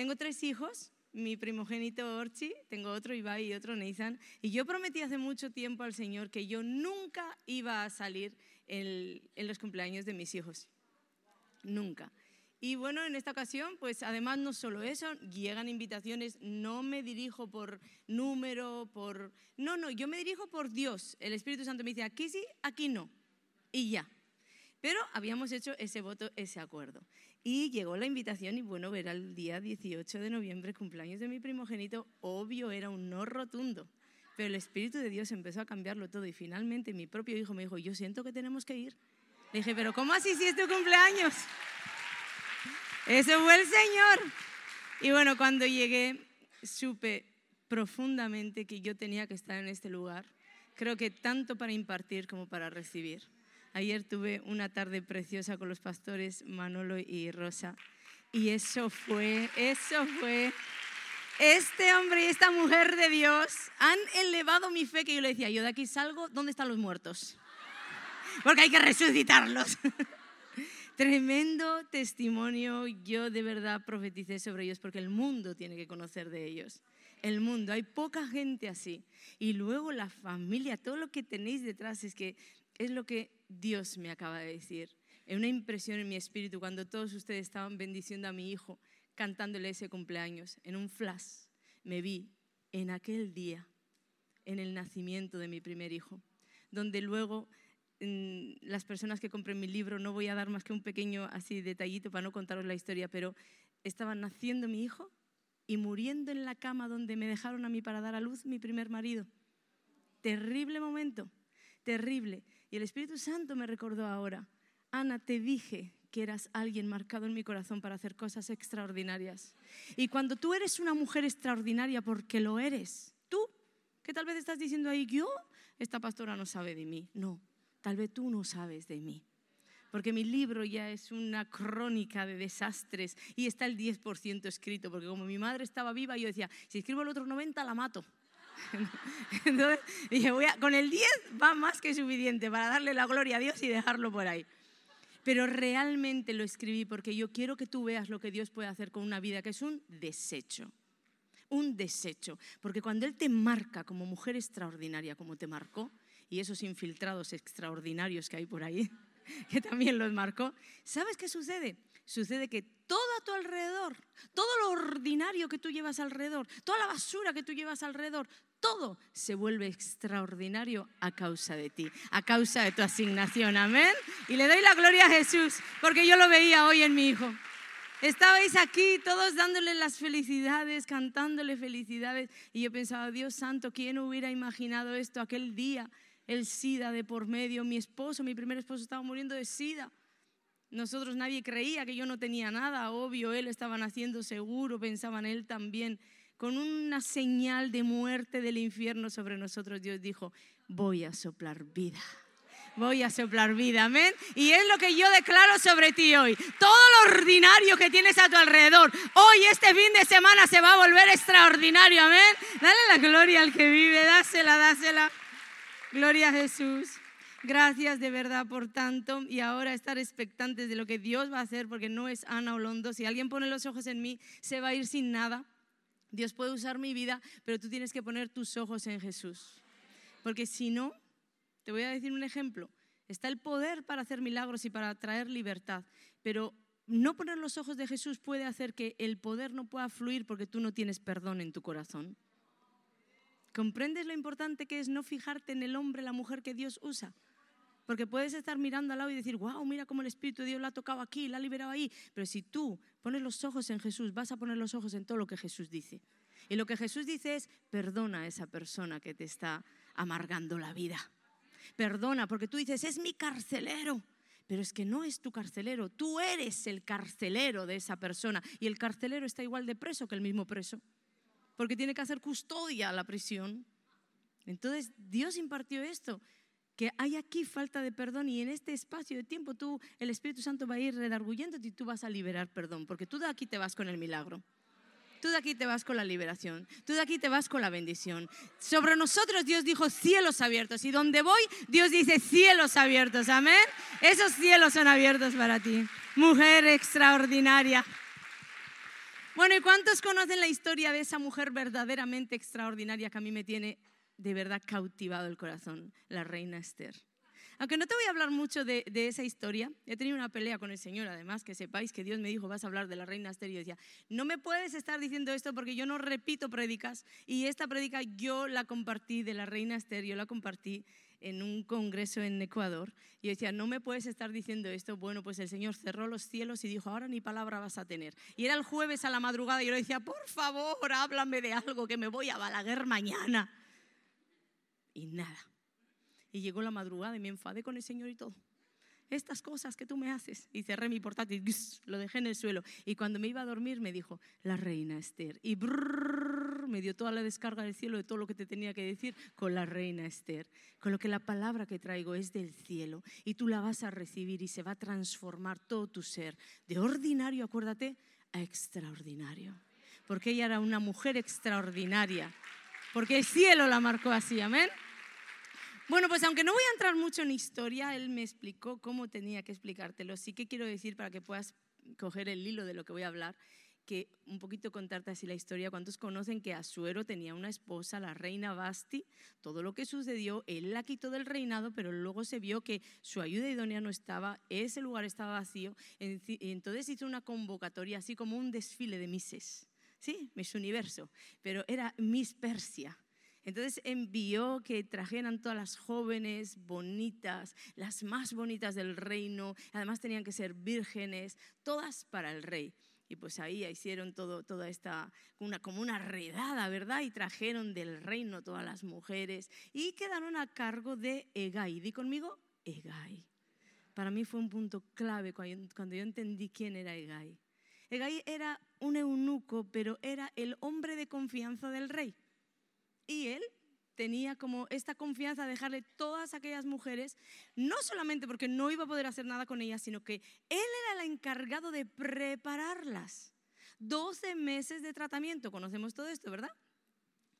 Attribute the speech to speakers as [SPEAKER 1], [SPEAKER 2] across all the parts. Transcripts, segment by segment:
[SPEAKER 1] Tengo tres hijos, mi primogénito Orchi, tengo otro Ibai y otro Nathan, y yo prometí hace mucho tiempo al Señor que yo nunca iba a salir en, en los cumpleaños de mis hijos. Nunca. Y bueno, en esta ocasión, pues además no solo eso, llegan invitaciones, no me dirijo por número, por... No, no, yo me dirijo por Dios. El Espíritu Santo me dice, aquí sí, aquí no. Y ya. Pero habíamos hecho ese voto, ese acuerdo. Y llegó la invitación y bueno, era el día 18 de noviembre, cumpleaños de mi primogénito, obvio, era un no rotundo. Pero el Espíritu de Dios empezó a cambiarlo todo y finalmente mi propio hijo me dijo, yo siento que tenemos que ir. Le dije, pero ¿cómo así si es tu cumpleaños? Ese fue el Señor. Y bueno, cuando llegué, supe profundamente que yo tenía que estar en este lugar. Creo que tanto para impartir como para recibir. Ayer tuve una tarde preciosa con los pastores Manolo y Rosa. Y eso fue, eso fue. Este hombre y esta mujer de Dios han elevado mi fe que yo le decía, yo de aquí salgo, ¿dónde están los muertos? Porque hay que resucitarlos. Tremendo testimonio, yo de verdad profeticé sobre ellos porque el mundo tiene que conocer de ellos. El mundo, hay poca gente así. Y luego la familia, todo lo que tenéis detrás es que es lo que Dios me acaba de decir. En una impresión en mi espíritu cuando todos ustedes estaban bendiciendo a mi hijo, cantándole ese cumpleaños, en un flash me vi en aquel día, en el nacimiento de mi primer hijo, donde luego las personas que compren mi libro, no voy a dar más que un pequeño así detallito para no contaros la historia, pero estaba naciendo mi hijo y muriendo en la cama donde me dejaron a mí para dar a luz mi primer marido. Terrible momento, terrible. Y el Espíritu Santo me recordó ahora, Ana, te dije que eras alguien marcado en mi corazón para hacer cosas extraordinarias. Y cuando tú eres una mujer extraordinaria, porque lo eres, tú, que tal vez estás diciendo ahí, yo, esta pastora no sabe de mí. No, tal vez tú no sabes de mí. Porque mi libro ya es una crónica de desastres y está el 10% escrito, porque como mi madre estaba viva, yo decía, si escribo el otro 90, la mato. Entonces dije, voy con el 10 va más que suficiente para darle la gloria a Dios y dejarlo por ahí. Pero realmente lo escribí porque yo quiero que tú veas lo que Dios puede hacer con una vida que es un desecho. Un desecho. Porque cuando Él te marca como mujer extraordinaria, como te marcó, y esos infiltrados extraordinarios que hay por ahí, que también los marcó, ¿sabes qué sucede? Sucede que todo a tu alrededor, todo lo ordinario que tú llevas alrededor, toda la basura que tú llevas alrededor, todo se vuelve extraordinario a causa de ti, a causa de tu asignación. Amén. Y le doy la gloria a Jesús, porque yo lo veía hoy en mi hijo. Estabais aquí todos dándole las felicidades, cantándole felicidades. Y yo pensaba, Dios santo, ¿quién hubiera imaginado esto aquel día? El SIDA de por medio, mi esposo, mi primer esposo estaba muriendo de SIDA. Nosotros nadie creía que yo no tenía nada, obvio, él estaba naciendo seguro, pensaban él también con una señal de muerte del infierno sobre nosotros, Dios dijo, voy a soplar vida. Voy a soplar vida, amén. Y es lo que yo declaro sobre ti hoy. Todo lo ordinario que tienes a tu alrededor, hoy, este fin de semana, se va a volver extraordinario, amén. Dale la gloria al que vive, dásela, dásela. Gloria a Jesús. Gracias de verdad por tanto y ahora estar expectantes de lo que Dios va a hacer porque no es Ana Olondo. Si alguien pone los ojos en mí, se va a ir sin nada. Dios puede usar mi vida, pero tú tienes que poner tus ojos en Jesús. Porque si no, te voy a decir un ejemplo. Está el poder para hacer milagros y para traer libertad, pero no poner los ojos de Jesús puede hacer que el poder no pueda fluir porque tú no tienes perdón en tu corazón. ¿Comprendes lo importante que es no fijarte en el hombre, la mujer que Dios usa? Porque puedes estar mirando al lado y decir, wow, mira cómo el Espíritu de Dios la ha tocado aquí, la ha liberado ahí. Pero si tú pones los ojos en Jesús, vas a poner los ojos en todo lo que Jesús dice. Y lo que Jesús dice es, perdona a esa persona que te está amargando la vida. Perdona, porque tú dices, es mi carcelero. Pero es que no es tu carcelero, tú eres el carcelero de esa persona. Y el carcelero está igual de preso que el mismo preso, porque tiene que hacer custodia a la prisión. Entonces Dios impartió esto que hay aquí falta de perdón y en este espacio de tiempo tú, el Espíritu Santo va a ir redarguyéndote y tú vas a liberar perdón, porque tú de aquí te vas con el milagro. Tú de aquí te vas con la liberación. Tú de aquí te vas con la bendición. Sobre nosotros Dios dijo cielos abiertos. Y donde voy, Dios dice cielos abiertos. Amén. Esos cielos son abiertos para ti. Mujer extraordinaria. Bueno, ¿y cuántos conocen la historia de esa mujer verdaderamente extraordinaria que a mí me tiene de verdad cautivado el corazón? La reina Esther. Aunque no te voy a hablar mucho de, esa historia, he tenido una pelea con el Señor, además, que sepáis que Dios me dijo, vas a hablar de la reina Esther. Y yo decía, no me puedes estar diciendo esto porque yo no repito prédicas. Y esta prédica yo la compartí de la reina Esther, yo la compartí en un congreso en Ecuador. Y yo decía, no me puedes estar diciendo esto. Bueno, pues el Señor cerró los cielos y dijo, ahora ni palabra vas a tener. Y era el jueves a la madrugada y yo le decía, por favor, háblame de algo que me voy a Balaguer mañana. Y nada y llegó la madrugada y me enfadé con el Señor y todo. Estas cosas que tú me haces. Y cerré mi portátil, lo dejé en el suelo. Y cuando me iba a dormir me dijo, la reina Esther. Y me dio toda la descarga del cielo de todo lo que te tenía que decir con la reina Esther. Con lo que la palabra que traigo es del cielo. Y tú la vas a recibir y se va a transformar todo tu ser. De ordinario, acuérdate, a extraordinario. Porque ella era una mujer extraordinaria. Porque el cielo la marcó así, amén. Bueno, pues aunque no voy a entrar mucho en historia, él me explicó cómo tenía que explicártelo. Sí que quiero decir para que puedas coger el hilo de lo que voy a hablar, que un poquito contarte así la historia. ¿Cuántos conocen que Asuero tenía una esposa, la reina Basti? Todo lo que sucedió, él la quitó del reinado, pero luego se vio que su ayuda idónea no estaba, ese lugar estaba vacío, entonces hizo una convocatoria, así como un desfile de Misses. Sí, Miss Universo, pero era Miss Persia. Entonces envió que trajeran todas las jóvenes bonitas, las más bonitas del reino, además tenían que ser vírgenes, todas para el rey. Y pues ahí hicieron todo, toda esta, una, como una redada, ¿verdad? Y trajeron del reino todas las mujeres y quedaron a cargo de Egai. Di conmigo, Egai. Para mí fue un punto clave cuando yo entendí quién era Egai. Egai era un eunuco, pero era el hombre de confianza del rey. Y él tenía como esta confianza de dejarle todas aquellas mujeres, no solamente porque no iba a poder hacer nada con ellas, sino que él era el encargado de prepararlas. 12 meses de tratamiento, conocemos todo esto, ¿verdad?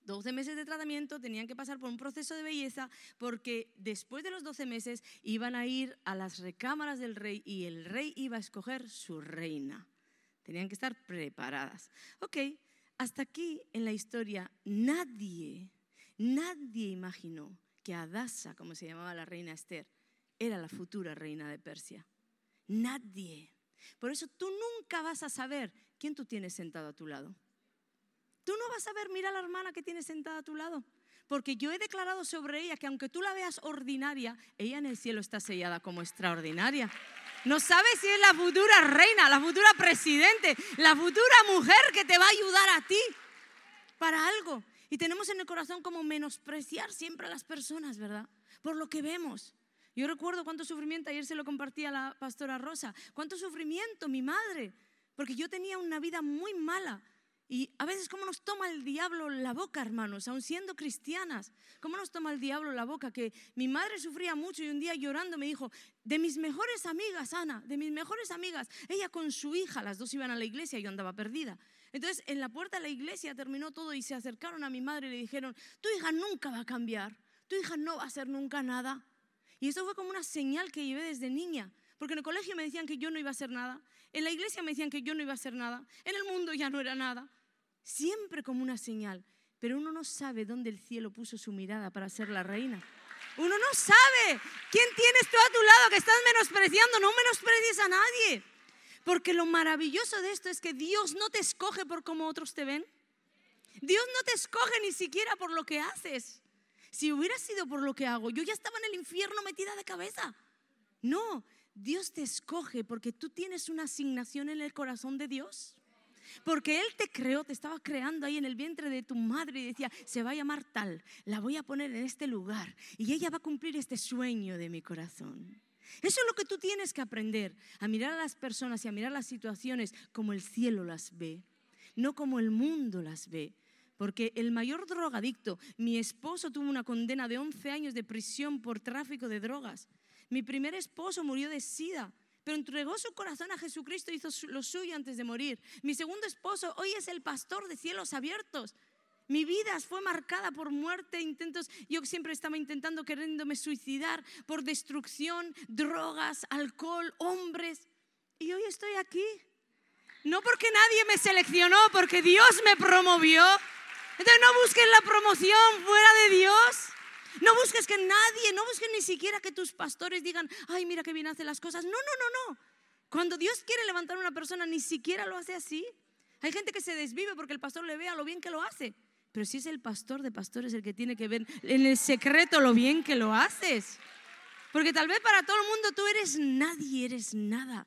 [SPEAKER 1] 12 meses de tratamiento tenían que pasar por un proceso de belleza porque después de los 12 meses iban a ir a las recámaras del rey y el rey iba a escoger su reina. Tenían que estar preparadas. Ok, hasta aquí en la historia nadie, nadie imaginó que Adasa, como se llamaba la reina Esther, era la futura reina de Persia. Nadie. Por eso tú nunca vas a saber quién tú tienes sentado a tu lado. Tú no vas a ver, mira a la hermana que tienes sentada a tu lado. Porque yo he declarado sobre ella que aunque tú la veas ordinaria, ella en el cielo está sellada como extraordinaria. No sabes si es la futura reina, la futura presidente, la futura mujer que te va a ayudar a ti para algo. Y tenemos en el corazón como menospreciar siempre a las personas, ¿verdad? Por lo que vemos. Yo recuerdo cuánto sufrimiento, ayer se lo compartí a la pastora Rosa, cuánto sufrimiento, mi madre, porque yo tenía una vida muy mala. Y a veces, ¿cómo nos toma el diablo la boca, hermanos? Aun siendo cristianas, ¿cómo nos toma el diablo la boca? Que mi madre sufría mucho y un día llorando me dijo, de mis mejores amigas, Ana, de mis mejores amigas, ella con su hija, las dos iban a la iglesia y yo andaba perdida. Entonces, en la puerta de la iglesia terminó todo y se acercaron a mi madre y le dijeron, tu hija nunca va a cambiar, tu hija no va a hacer nunca nada. Y eso fue como una señal que llevé desde niña. Porque en el colegio me decían que yo no iba a hacer nada. En la iglesia me decían que yo no iba a hacer nada. En el mundo ya no era nada siempre como una señal, pero uno no sabe dónde el cielo puso su mirada para ser la reina. Uno no sabe quién tienes tú a tu lado que estás menospreciando, no menosprecies a nadie. Porque lo maravilloso de esto es que Dios no te escoge por cómo otros te ven. Dios no te escoge ni siquiera por lo que haces. Si hubiera sido por lo que hago, yo ya estaba en el infierno metida de cabeza. No, Dios te escoge porque tú tienes una asignación en el corazón de Dios. Porque Él te creó, te estaba creando ahí en el vientre de tu madre y decía, se va a llamar tal, la voy a poner en este lugar y ella va a cumplir este sueño de mi corazón. Eso es lo que tú tienes que aprender, a mirar a las personas y a mirar las situaciones como el cielo las ve, no como el mundo las ve. Porque el mayor drogadicto, mi esposo tuvo una condena de 11 años de prisión por tráfico de drogas. Mi primer esposo murió de sida pero entregó su corazón a Jesucristo y hizo lo suyo antes de morir. Mi segundo esposo hoy es el pastor de cielos abiertos. Mi vida fue marcada por muerte, intentos. Yo siempre estaba intentando queriéndome suicidar por destrucción, drogas, alcohol, hombres. Y hoy estoy aquí. No porque nadie me seleccionó, porque Dios me promovió. Entonces no busques la promoción fuera de Dios. No busques que nadie, no busques ni siquiera que tus pastores digan, ay, mira que bien hace las cosas. No, no, no, no. Cuando Dios quiere levantar a una persona, ni siquiera lo hace así. Hay gente que se desvive porque el pastor le vea lo bien que lo hace. Pero si es el pastor de pastores el que tiene que ver en el secreto lo bien que lo haces. Porque tal vez para todo el mundo tú eres nadie, eres nada.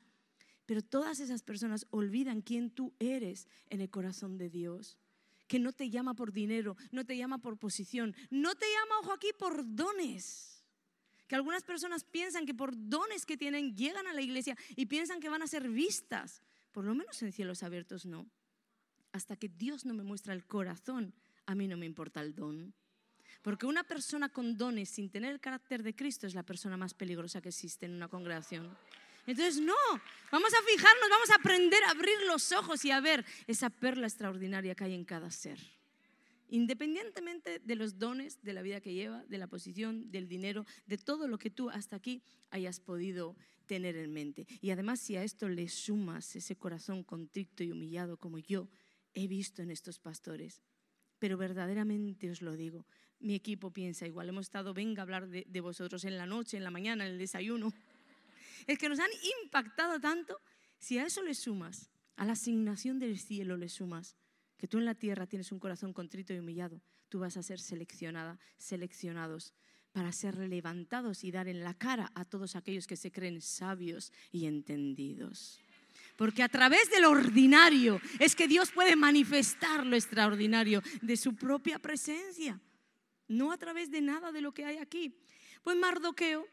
[SPEAKER 1] Pero todas esas personas olvidan quién tú eres en el corazón de Dios. Que no te llama por dinero, no te llama por posición, no te llama, ojo aquí, por dones. Que algunas personas piensan que por dones que tienen llegan a la iglesia y piensan que van a ser vistas. Por lo menos en cielos abiertos no. Hasta que Dios no me muestra el corazón, a mí no me importa el don. Porque una persona con dones sin tener el carácter de Cristo es la persona más peligrosa que existe en una congregación. Entonces, no, vamos a fijarnos, vamos a aprender a abrir los ojos y a ver esa perla extraordinaria que hay en cada ser. Independientemente de los dones, de la vida que lleva, de la posición, del dinero, de todo lo que tú hasta aquí hayas podido tener en mente. Y además, si a esto le sumas ese corazón contrito y humillado como yo he visto en estos pastores, pero verdaderamente os lo digo, mi equipo piensa igual. Hemos estado, venga a hablar de, de vosotros en la noche, en la mañana, en el desayuno es que nos han impactado tanto. Si a eso le sumas, a la asignación del cielo le sumas, que tú en la tierra tienes un corazón contrito y humillado, tú vas a ser seleccionada, seleccionados para ser levantados y dar en la cara a todos aquellos que se creen sabios y entendidos. Porque a través del ordinario es que Dios puede manifestar lo extraordinario de su propia presencia, no a través de nada de lo que hay aquí. Pues Mardoqueo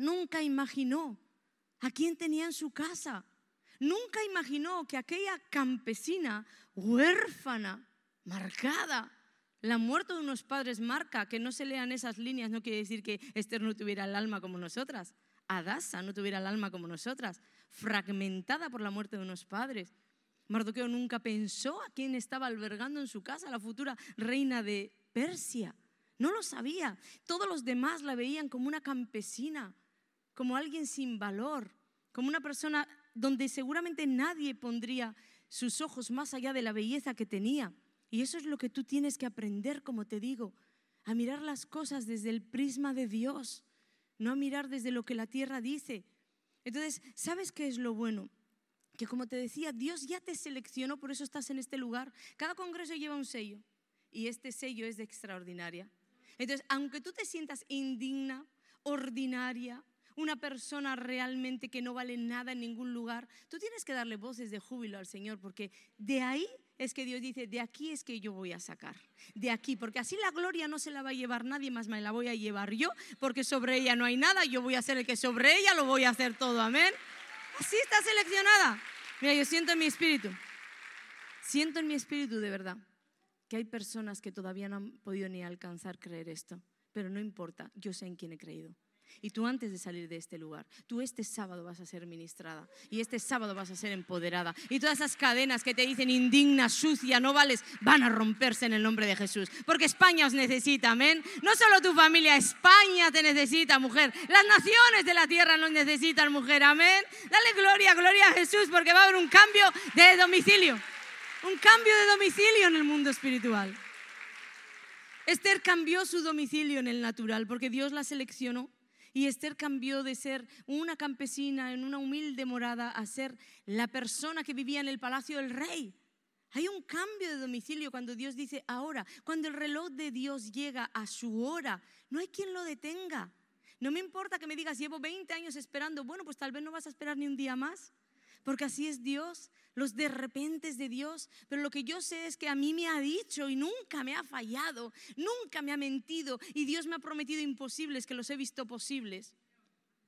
[SPEAKER 1] nunca imaginó a quién tenía en su casa. Nunca imaginó que aquella campesina huérfana, marcada, la muerte de unos padres marca, que no se lean esas líneas, no quiere decir que Esther no tuviera el alma como nosotras, Adasa no tuviera el alma como nosotras, fragmentada por la muerte de unos padres. Mardoqueo nunca pensó a quién estaba albergando en su casa, la futura reina de Persia. No lo sabía. Todos los demás la veían como una campesina, como alguien sin valor, como una persona donde seguramente nadie pondría sus ojos más allá de la belleza que tenía. Y eso es lo que tú tienes que aprender, como te digo, a mirar las cosas desde el prisma de Dios, no a mirar desde lo que la tierra dice. Entonces, ¿sabes qué es lo bueno? Que como te decía, Dios ya te seleccionó, por eso estás en este lugar. Cada congreso lleva un sello y este sello es de extraordinaria. Entonces, aunque tú te sientas indigna, ordinaria, una persona realmente que no vale nada en ningún lugar, tú tienes que darle voces de júbilo al Señor, porque de ahí es que Dios dice, de aquí es que yo voy a sacar, de aquí, porque así la gloria no se la va a llevar nadie más, me la voy a llevar yo, porque sobre ella no hay nada, yo voy a ser el que sobre ella lo voy a hacer todo, amén. Así está seleccionada. Mira, yo siento en mi espíritu, siento en mi espíritu de verdad que hay personas que todavía no han podido ni alcanzar creer esto, pero no importa, yo sé en quién he creído. Y tú antes de salir de este lugar, tú este sábado vas a ser ministrada y este sábado vas a ser empoderada. Y todas esas cadenas que te dicen indigna, sucia, no vales, van a romperse en el nombre de Jesús. Porque España os necesita, amén. No solo tu familia, España te necesita, mujer. Las naciones de la tierra nos necesitan, mujer, amén. Dale gloria, gloria a Jesús porque va a haber un cambio de domicilio. Un cambio de domicilio en el mundo espiritual. Esther cambió su domicilio en el natural porque Dios la seleccionó y Esther cambió de ser una campesina en una humilde morada a ser la persona que vivía en el palacio del rey. Hay un cambio de domicilio cuando Dios dice ahora, cuando el reloj de Dios llega a su hora, no hay quien lo detenga. No me importa que me digas, llevo 20 años esperando, bueno, pues tal vez no vas a esperar ni un día más, porque así es Dios los de repente de Dios, pero lo que yo sé es que a mí me ha dicho y nunca me ha fallado, nunca me ha mentido y Dios me ha prometido imposibles que los he visto posibles.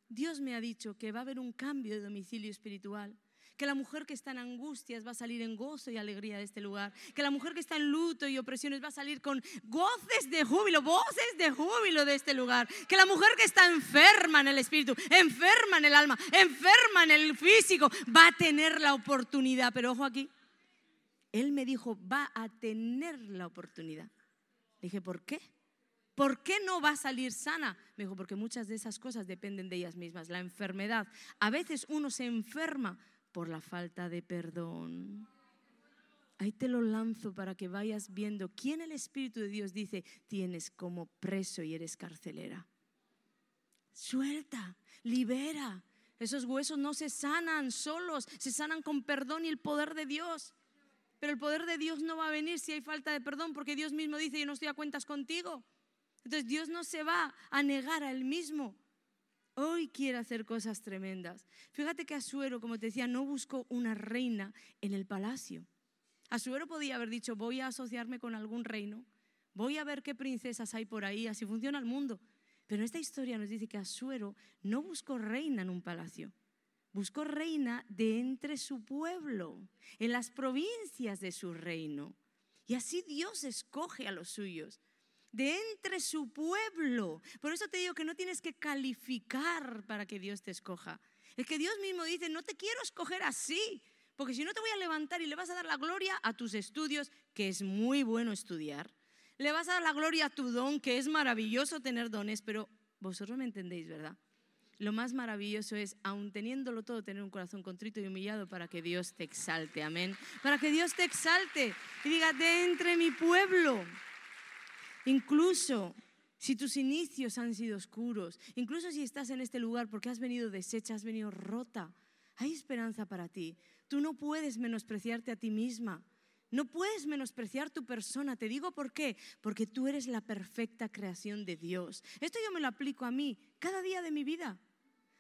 [SPEAKER 1] Dios me ha dicho que va a haber un cambio de domicilio espiritual que la mujer que está en angustias va a salir en gozo y alegría de este lugar, que la mujer que está en luto y opresiones va a salir con goces de júbilo, voces de júbilo de este lugar, que la mujer que está enferma en el espíritu, enferma en el alma, enferma en el físico, va a tener la oportunidad, pero ojo aquí, él me dijo, va a tener la oportunidad. dije, ¿por qué? ¿Por qué no va a salir sana? Me dijo, porque muchas de esas cosas dependen de ellas mismas. La enfermedad. A veces uno se enferma por la falta de perdón. Ahí te lo lanzo para que vayas viendo quién el Espíritu de Dios dice tienes como preso y eres carcelera. Suelta, libera. Esos huesos no se sanan solos, se sanan con perdón y el poder de Dios. Pero el poder de Dios no va a venir si hay falta de perdón, porque Dios mismo dice, yo no estoy a cuentas contigo. Entonces Dios no se va a negar a él mismo. Hoy quiere hacer cosas tremendas. Fíjate que Asuero, como te decía, no buscó una reina en el palacio. Asuero podía haber dicho, voy a asociarme con algún reino, voy a ver qué princesas hay por ahí, así funciona el mundo. Pero esta historia nos dice que Asuero no buscó reina en un palacio, buscó reina de entre su pueblo, en las provincias de su reino. Y así Dios escoge a los suyos, de entre su pueblo. Por eso te digo que no tienes que calificar para que Dios te escoja. Es que Dios mismo dice, no te quiero escoger así, porque si no te voy a levantar y le vas a dar la gloria a tus estudios, que es muy bueno estudiar, le vas a dar la gloria a tu don, que es maravilloso tener dones, pero vosotros me entendéis, ¿verdad? Lo más maravilloso es, aun teniéndolo todo, tener un corazón contrito y humillado para que Dios te exalte, amén. Para que Dios te exalte y diga, de entre mi pueblo. Incluso si tus inicios han sido oscuros, incluso si estás en este lugar porque has venido deshecha, has venido rota, hay esperanza para ti. Tú no puedes menospreciarte a ti misma. No puedes menospreciar tu persona. Te digo por qué. Porque tú eres la perfecta creación de Dios. Esto yo me lo aplico a mí cada día de mi vida.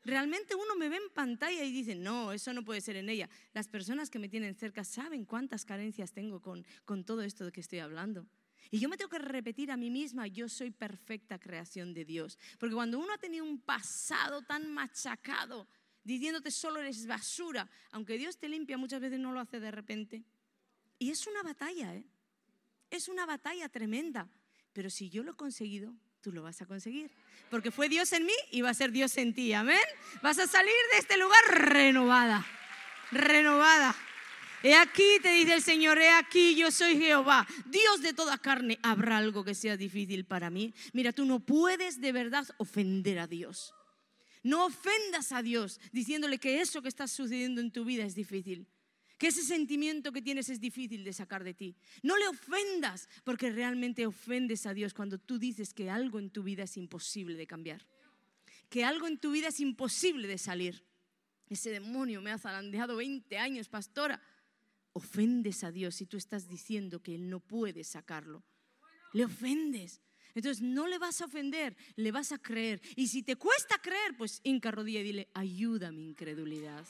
[SPEAKER 1] Realmente uno me ve en pantalla y dice, no, eso no puede ser en ella. Las personas que me tienen cerca saben cuántas carencias tengo con, con todo esto de que estoy hablando. Y yo me tengo que repetir a mí misma, yo soy perfecta creación de Dios. Porque cuando uno ha tenido un pasado tan machacado, diciéndote solo eres basura, aunque Dios te limpia, muchas veces no lo hace de repente. Y es una batalla, ¿eh? Es una batalla tremenda. Pero si yo lo he conseguido, tú lo vas a conseguir. Porque fue Dios en mí y va a ser Dios en ti. Amén. Vas a salir de este lugar renovada. Renovada. He aquí, te dice el Señor, he aquí, yo soy Jehová, Dios de toda carne. ¿Habrá algo que sea difícil para mí? Mira, tú no puedes de verdad ofender a Dios. No ofendas a Dios diciéndole que eso que está sucediendo en tu vida es difícil que ese sentimiento que tienes es difícil de sacar de ti. No le ofendas porque realmente ofendes a Dios cuando tú dices que algo en tu vida es imposible de cambiar, que algo en tu vida es imposible de salir. Ese demonio me ha zarandeado 20 años, pastora. Ofendes a Dios si tú estás diciendo que Él no puede sacarlo. Le ofendes. Entonces no le vas a ofender, le vas a creer. Y si te cuesta creer, pues hinca rodilla y dile, ayuda mi incredulidad.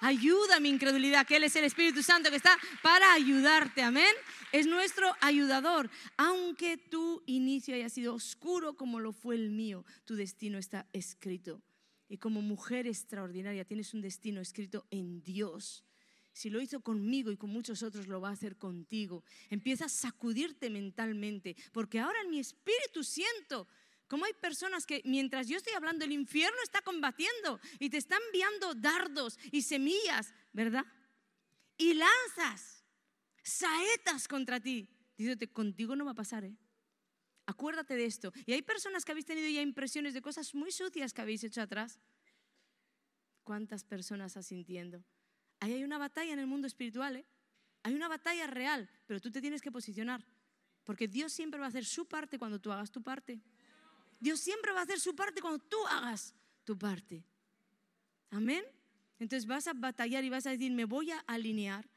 [SPEAKER 1] Ayuda mi incredulidad, que Él es el Espíritu Santo que está para ayudarte, amén. Es nuestro ayudador. Aunque tu inicio haya sido oscuro como lo fue el mío, tu destino está escrito. Y como mujer extraordinaria tienes un destino escrito en Dios. Si lo hizo conmigo y con muchos otros, lo va a hacer contigo. Empieza a sacudirte mentalmente, porque ahora en mi espíritu siento ¿Cómo hay personas que mientras yo estoy hablando, el infierno está combatiendo y te está enviando dardos y semillas, ¿verdad? Y lanzas, saetas contra ti. Diciéndote, contigo no va a pasar, ¿eh? Acuérdate de esto. Y hay personas que habéis tenido ya impresiones de cosas muy sucias que habéis hecho atrás. ¿Cuántas personas asintiendo? Ahí hay una batalla en el mundo espiritual, ¿eh? Hay una batalla real, pero tú te tienes que posicionar. Porque Dios siempre va a hacer su parte cuando tú hagas tu parte. Dios siempre va a hacer su parte cuando tú hagas tu parte. Amén. Entonces vas a batallar y vas a decir, me voy a alinear,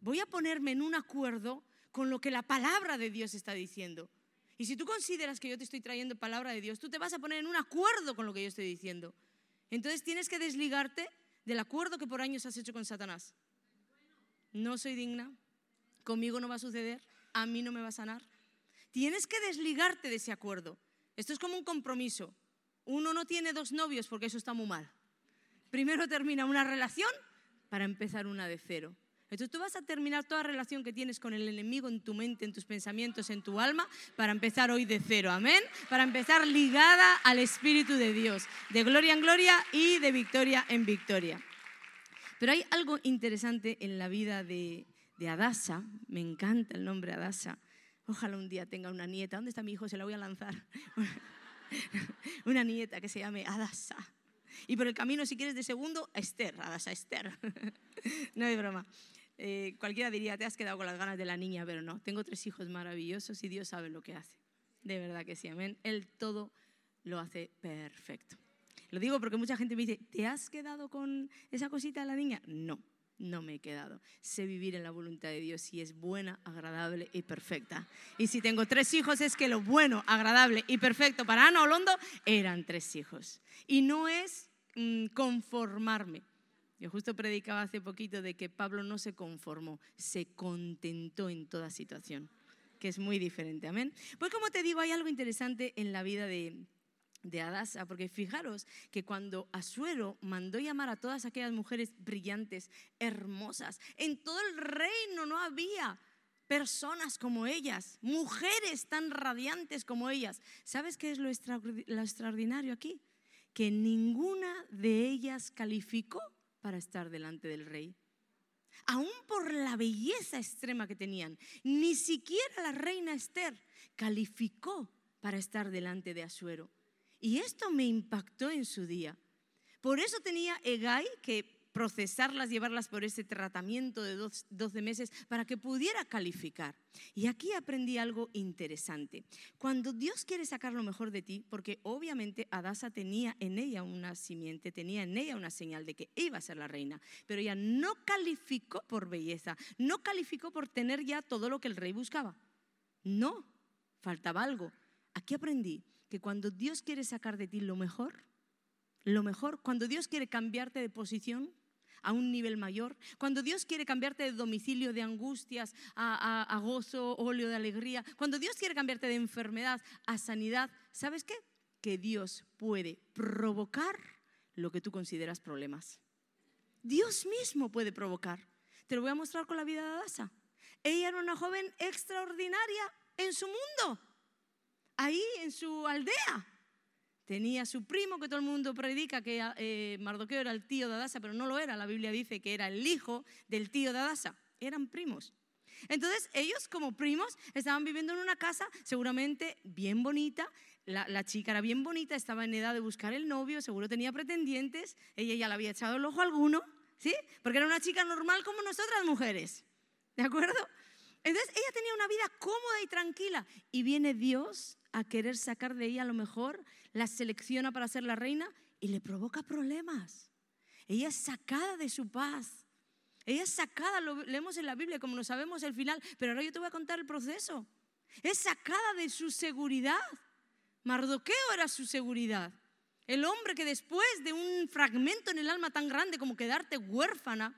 [SPEAKER 1] voy a ponerme en un acuerdo con lo que la palabra de Dios está diciendo. Y si tú consideras que yo te estoy trayendo palabra de Dios, tú te vas a poner en un acuerdo con lo que yo estoy diciendo. Entonces tienes que desligarte del acuerdo que por años has hecho con Satanás. No soy digna, conmigo no va a suceder, a mí no me va a sanar. Tienes que desligarte de ese acuerdo. Esto es como un compromiso. Uno no tiene dos novios porque eso está muy mal. Primero termina una relación para empezar una de cero. Entonces tú vas a terminar toda relación que tienes con el enemigo en tu mente, en tus pensamientos, en tu alma, para empezar hoy de cero. Amén. Para empezar ligada al Espíritu de Dios, de gloria en gloria y de victoria en victoria. Pero hay algo interesante en la vida de, de Adasa, me encanta el nombre Adasa, Ojalá un día tenga una nieta. ¿Dónde está mi hijo? Se la voy a lanzar. una nieta que se llame Adasa. Y por el camino, si quieres, de segundo, Esther, Adasa Esther. no hay broma. Eh, cualquiera diría, te has quedado con las ganas de la niña, pero no. Tengo tres hijos maravillosos y Dios sabe lo que hace. De verdad que sí, amén. Él todo lo hace perfecto. Lo digo porque mucha gente me dice, ¿te has quedado con esa cosita de la niña? No, no me he quedado. Sé vivir en la voluntad de Dios y es buena, agradable y perfecta. Y si tengo tres hijos es que lo bueno, agradable y perfecto para Ana Olondo eran tres hijos. Y no es mm, conformarme. Yo justo predicaba hace poquito de que Pablo no se conformó, se contentó en toda situación, que es muy diferente, amén. Pues como te digo, hay algo interesante en la vida de, de Adasa, porque fijaros que cuando Asuero mandó llamar a todas aquellas mujeres brillantes, hermosas, en todo el reino no había personas como ellas, mujeres tan radiantes como ellas. ¿Sabes qué es lo, extraordinario aquí? Que ninguna de ellas calificó para estar delante del rey. Aún por la belleza extrema que tenían, ni siquiera la reina Esther calificó para estar delante de Asuero. Y esto me impactó en su día. Por eso tenía Egay que procesarlas, llevarlas por ese tratamiento de 12 meses para que pudiera calificar. Y aquí aprendí algo interesante. Cuando Dios quiere sacar lo mejor de ti, porque obviamente Adasa tenía en ella una simiente, tenía en ella una señal de que iba a ser la reina, pero ella no calificó por belleza, no calificó por tener ya todo lo que el rey buscaba. No, faltaba algo. Aquí aprendí que cuando Dios quiere sacar de ti lo mejor, lo mejor, cuando Dios quiere cambiarte de posición a un nivel mayor, cuando Dios quiere cambiarte de domicilio de angustias a, a gozo, óleo de alegría, cuando Dios quiere cambiarte de enfermedad a sanidad, ¿sabes qué? Que Dios puede provocar lo que tú consideras problemas. Dios mismo puede provocar. Te lo voy a mostrar con la vida de Adasa. Ella era una joven extraordinaria en su mundo ahí en su aldea. Tenía su primo que todo el mundo predica que eh, Mardoqueo era el tío de Adasa, pero no lo era. La Biblia dice que era el hijo del tío de Adasa. Eran primos. Entonces ellos como primos estaban viviendo en una casa seguramente bien bonita. La, la, chica era bien bonita, estaba en edad de buscar el novio, seguro tenía pretendientes. Ella ya le había echado el ojo a alguno, ¿sí? Porque era una chica normal como nosotras mujeres. ¿De acuerdo? Entonces ella tenía una vida cómoda y tranquila. Y viene Dios a querer sacar de ella a lo mejor, la selecciona para ser la reina y le provoca problemas. Ella es sacada de su paz. Ella es sacada, lo leemos en la Biblia como no sabemos el final, pero ahora yo te voy a contar el proceso. Es sacada de su seguridad. Mardoqueo era su seguridad. El hombre que después de un fragmento en el alma tan grande como quedarte huérfana,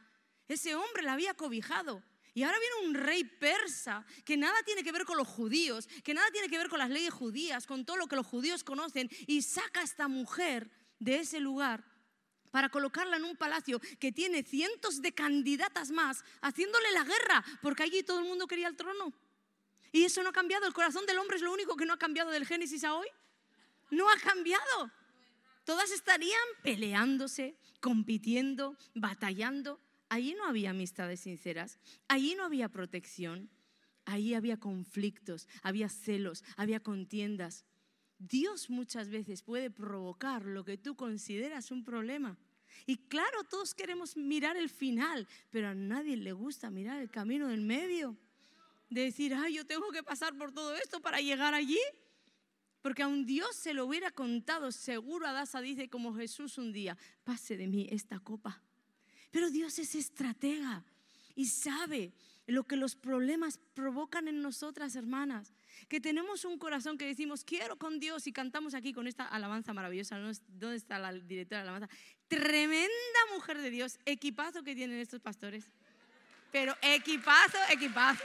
[SPEAKER 1] ese hombre la había cobijado. Y ahora viene un rey persa que nada tiene que ver con los judíos, que nada tiene que ver con las leyes judías, con todo lo que los judíos conocen, y saca a esta mujer de ese lugar para colocarla en un palacio que tiene cientos de candidatas más, haciéndole la guerra, porque allí todo el mundo quería el trono. Y eso no ha cambiado, el corazón del hombre es lo único que no ha cambiado del Génesis a hoy. No ha cambiado. Todas estarían peleándose, compitiendo, batallando. Allí no había amistades sinceras, allí no había protección, allí había conflictos, había celos, había contiendas. Dios muchas veces puede provocar lo que tú consideras un problema. Y claro, todos queremos mirar el final, pero a nadie le gusta mirar el camino del medio. De decir, ay, yo tengo que pasar por todo esto para llegar allí. Porque a un Dios se lo hubiera contado, seguro Adasa dice como Jesús un día, pase de mí esta copa. Pero Dios es estratega y sabe lo que los problemas provocan en nosotras, hermanas. Que tenemos un corazón que decimos, quiero con Dios y cantamos aquí con esta alabanza maravillosa. ¿Dónde está la directora de alabanza? Tremenda mujer de Dios, equipazo que tienen estos pastores. Pero equipazo, equipazo.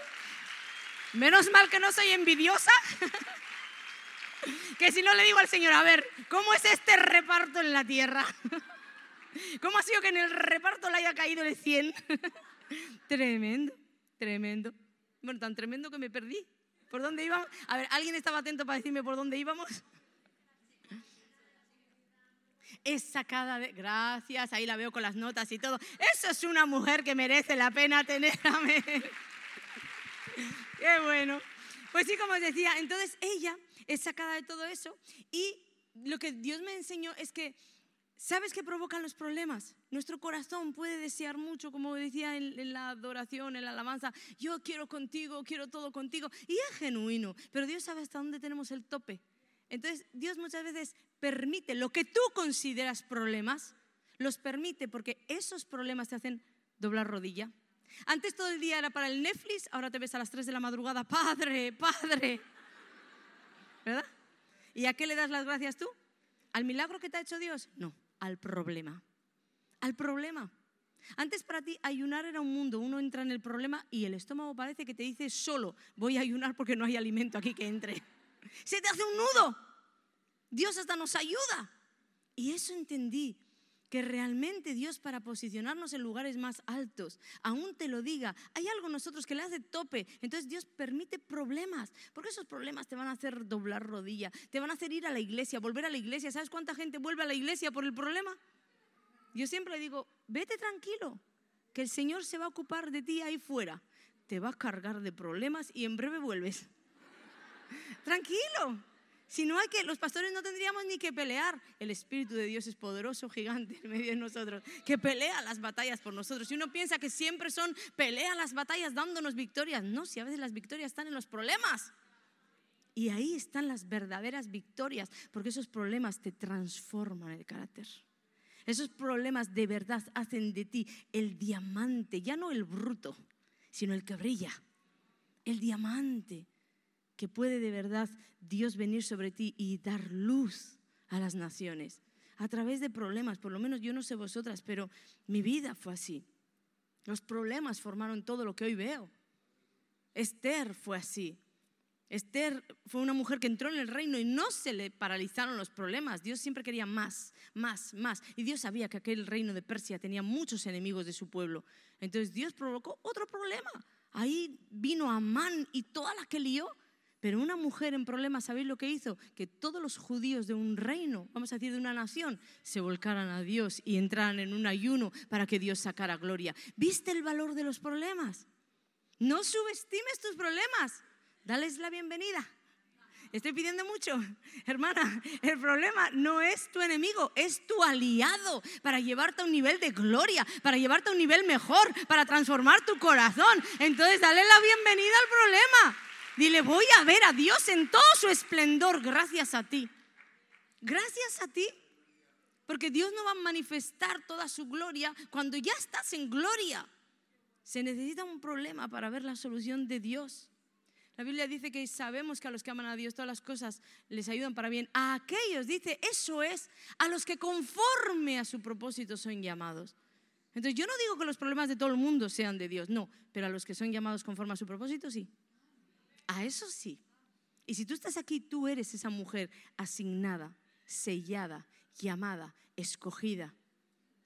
[SPEAKER 1] Menos mal que no soy envidiosa. que si no le digo al Señor, a ver, ¿cómo es este reparto en la tierra? ¿Cómo ha sido que en el reparto le haya caído el 100? tremendo, tremendo. Bueno, tan tremendo que me perdí. ¿Por dónde íbamos? A ver, ¿alguien estaba atento para decirme por dónde íbamos? Es sacada de... Gracias, ahí la veo con las notas y todo. Eso es una mujer que merece la pena tener. Qué bueno. Pues sí, como os decía, entonces ella es sacada de todo eso y lo que Dios me enseñó es que ¿Sabes qué provocan los problemas? Nuestro corazón puede desear mucho, como decía en, la adoración, en la alabanza, yo quiero contigo, quiero todo contigo, y es genuino, pero Dios sabe hasta dónde tenemos el tope. Entonces, Dios muchas veces permite lo que tú consideras problemas, los permite porque esos problemas te hacen doblar rodilla. Antes todo el día era para el Netflix, ahora te ves a las 3 de la madrugada, Padre, Padre. ¿Verdad? ¿Y a qué le das las gracias tú? ¿Al milagro que te ha hecho Dios? No al problema. Al problema. Antes para ti ayunar era un mundo, uno entra en el problema y el estómago parece que te dice solo, voy a ayunar porque no hay alimento aquí que entre. Se te hace un nudo. Dios hasta nos ayuda. Y eso entendí, que realmente Dios para posicionarnos en lugares más altos, aún te lo diga, hay algo en nosotros que le hace tope. Entonces Dios permite problemas, porque esos problemas te van a hacer doblar rodilla, te van a hacer ir a la iglesia, volver a la iglesia. ¿Sabes cuánta gente vuelve a la iglesia por el problema? Yo siempre digo, vete tranquilo, que el Señor se va a ocupar de ti ahí fuera. Te va a cargar de problemas y en breve vuelves. tranquilo. Si no hay que, los pastores no tendríamos ni que pelear. El Espíritu de Dios es poderoso, gigante en medio de nosotros, que pelea las batallas por nosotros. Si uno piensa que siempre son pelea las batallas dándonos victorias, no, si a veces las victorias están en los problemas. Y ahí están las verdaderas victorias, porque esos problemas te transforman el carácter. Esos problemas de verdad hacen de ti el diamante, ya no el bruto, sino el que brilla. El diamante que puede de verdad Dios venir sobre ti y dar luz a las naciones a través de problemas. Por lo menos yo no sé vosotras, pero mi vida fue así. Los problemas formaron todo lo que hoy veo. Esther fue así. Esther fue una mujer que entró en el reino y no se le paralizaron los problemas. Dios siempre quería más, más, más. Y Dios sabía que aquel reino de Persia tenía muchos enemigos de su pueblo. Entonces Dios provocó otro problema. Ahí vino Amán y toda la que lió. Pero una mujer en problemas, ¿sabéis lo que hizo? Que todos los judíos de un reino, vamos a decir de una nación, se volcaran a Dios y entraran en un ayuno para que Dios sacara gloria. ¿Viste el valor de los problemas? No subestimes tus problemas. Dales la bienvenida. Estoy pidiendo mucho. Hermana, el problema no es tu enemigo, es tu aliado para llevarte a un nivel de gloria, para llevarte a un nivel mejor, para transformar tu corazón. Entonces, dale la bienvenida al problema. Dile, voy a ver a Dios en todo su esplendor gracias a ti. Gracias a ti. Porque Dios no va a manifestar toda su gloria cuando ya estás en gloria. Se necesita un problema para ver la solución de Dios. La Biblia dice que sabemos que a los que aman a Dios todas las cosas les ayudan para bien. A aquellos, dice, eso es, a los que conforme a su propósito son llamados. Entonces yo no digo que los problemas de todo el mundo sean de Dios, no, pero a los que son llamados conforme a su propósito, sí. A eso sí. Y si tú estás aquí, tú eres esa mujer asignada, sellada, llamada, escogida.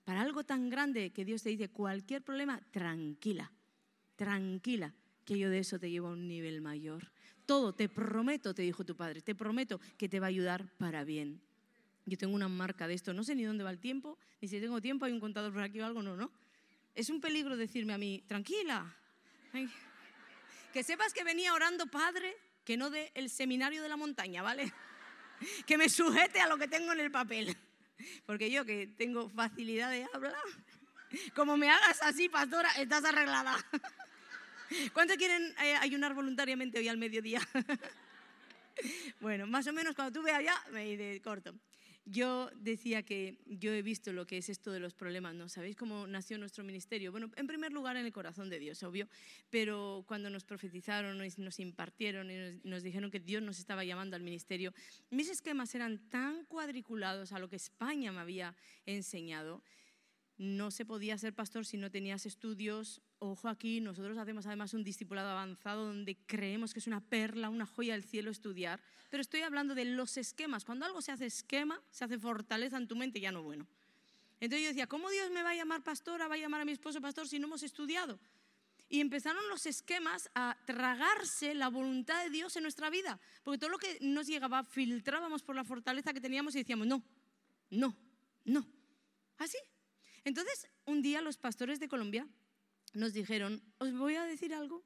[SPEAKER 1] Para algo tan grande que Dios te dice, cualquier problema, tranquila, tranquila, que yo de eso te llevo a un nivel mayor. Todo, te prometo, te dijo tu padre, te prometo que te va a ayudar para bien. Yo tengo una marca de esto, no sé ni dónde va el tiempo, ni si tengo tiempo, hay un contador por aquí o algo, no, no. Es un peligro decirme a mí, tranquila. Que sepas que venía orando, Padre, que no de el seminario de la montaña, ¿vale? Que me sujete a lo que tengo en el papel. Porque yo que tengo facilidad de hablar, como me hagas así, pastora, estás arreglada. ¿Cuántos quieren eh, ayunar voluntariamente hoy al mediodía? Bueno, más o menos cuando tú veas ya, me dice corto. Yo decía que yo he visto lo que es esto de los problemas, ¿no? ¿Sabéis cómo nació nuestro ministerio? Bueno, en primer lugar en el corazón de Dios, obvio, pero cuando nos profetizaron, nos impartieron y nos, dijeron que Dios nos estaba llamando al ministerio, mis esquemas eran tan cuadriculados a lo que España me había enseñado no se podía ser pastor si no tenías estudios. Ojo aquí, nosotros hacemos además un discipulado avanzado donde creemos que es una perla, una joya del cielo estudiar. Pero estoy hablando de los esquemas. Cuando algo se hace esquema, se hace fortaleza en tu mente, ya no bueno. Entonces yo decía, ¿cómo Dios me va a llamar pastora, va a llamar a mi esposo pastor si no hemos estudiado? Y empezaron los esquemas a tragarse la voluntad de Dios en nuestra vida. Porque todo lo que nos llegaba, filtrábamos por la fortaleza que teníamos y decíamos, no, no, no. Así, entonces, un día los pastores de Colombia nos dijeron, os voy a decir algo,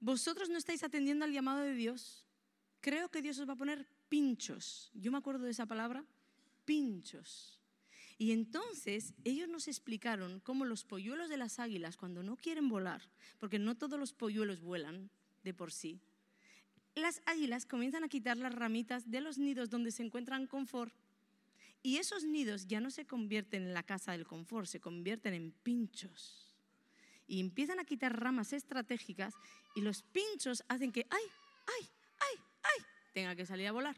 [SPEAKER 1] vosotros no estáis atendiendo al llamado de Dios, creo que Dios os va a poner pinchos. Yo me acuerdo de esa palabra, pinchos. Y entonces ellos nos explicaron cómo los polluelos de las águilas, cuando no quieren volar, porque no todos los polluelos vuelan de por sí, las águilas comienzan a quitar las ramitas de los nidos donde se encuentran confort. Y esos nidos ya no se convierten en la casa del confort, se convierten en pinchos. Y empiezan a quitar ramas estratégicas y los pinchos hacen que, ay, ay, ay, ay, tenga que salir a volar.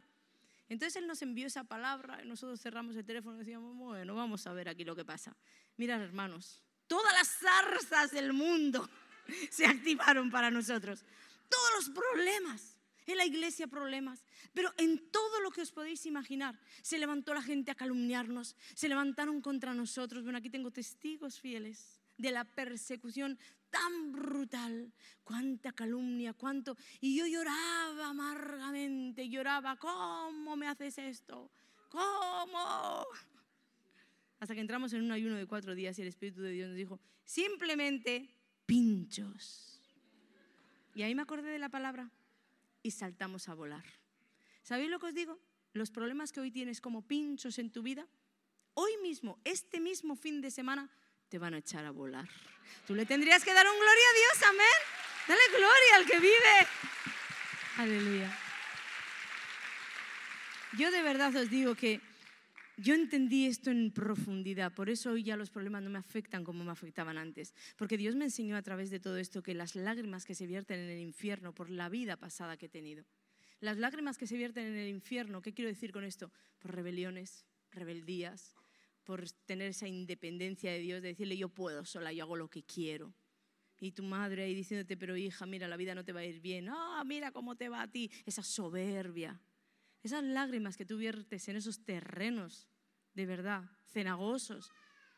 [SPEAKER 1] Entonces Él nos envió esa palabra y nosotros cerramos el teléfono y decíamos, bueno, vamos a ver aquí lo que pasa. Mirad, hermanos, todas las zarzas del mundo se activaron para nosotros. Todos los problemas. En la iglesia problemas, pero en todo lo que os podéis imaginar. Se levantó la gente a calumniarnos, se levantaron contra nosotros. Bueno, aquí tengo testigos fieles de la persecución tan brutal, cuánta calumnia, cuánto... Y yo lloraba amargamente, lloraba, ¿cómo me haces esto? ¿Cómo? Hasta que entramos en un ayuno de cuatro días y el Espíritu de Dios nos dijo, simplemente pinchos. Y ahí me acordé de la palabra y saltamos a volar. ¿Sabéis lo que os digo? Los problemas que hoy tienes como pinchos en tu vida, hoy mismo, este mismo fin de semana, te van a echar a volar. Tú le tendrías que dar un gloria a Dios, amén. Dale gloria al que vive. Aleluya. Yo de verdad os digo que yo entendí esto en profundidad, por eso hoy ya los problemas no me afectan como me afectaban antes, porque Dios me enseñó a través de todo esto que las lágrimas que se vierten en el infierno por la vida pasada que he tenido, las lágrimas que se vierten en el infierno, ¿qué quiero decir con esto? Por rebeliones, rebeldías, por tener esa independencia de Dios, de decirle yo puedo sola, yo hago lo que quiero. Y tu madre ahí diciéndote, pero hija, mira, la vida no te va a ir bien. Ah, mira cómo te va a ti. Esa soberbia. Esas lágrimas que tú viertes en esos terrenos, de verdad, cenagosos,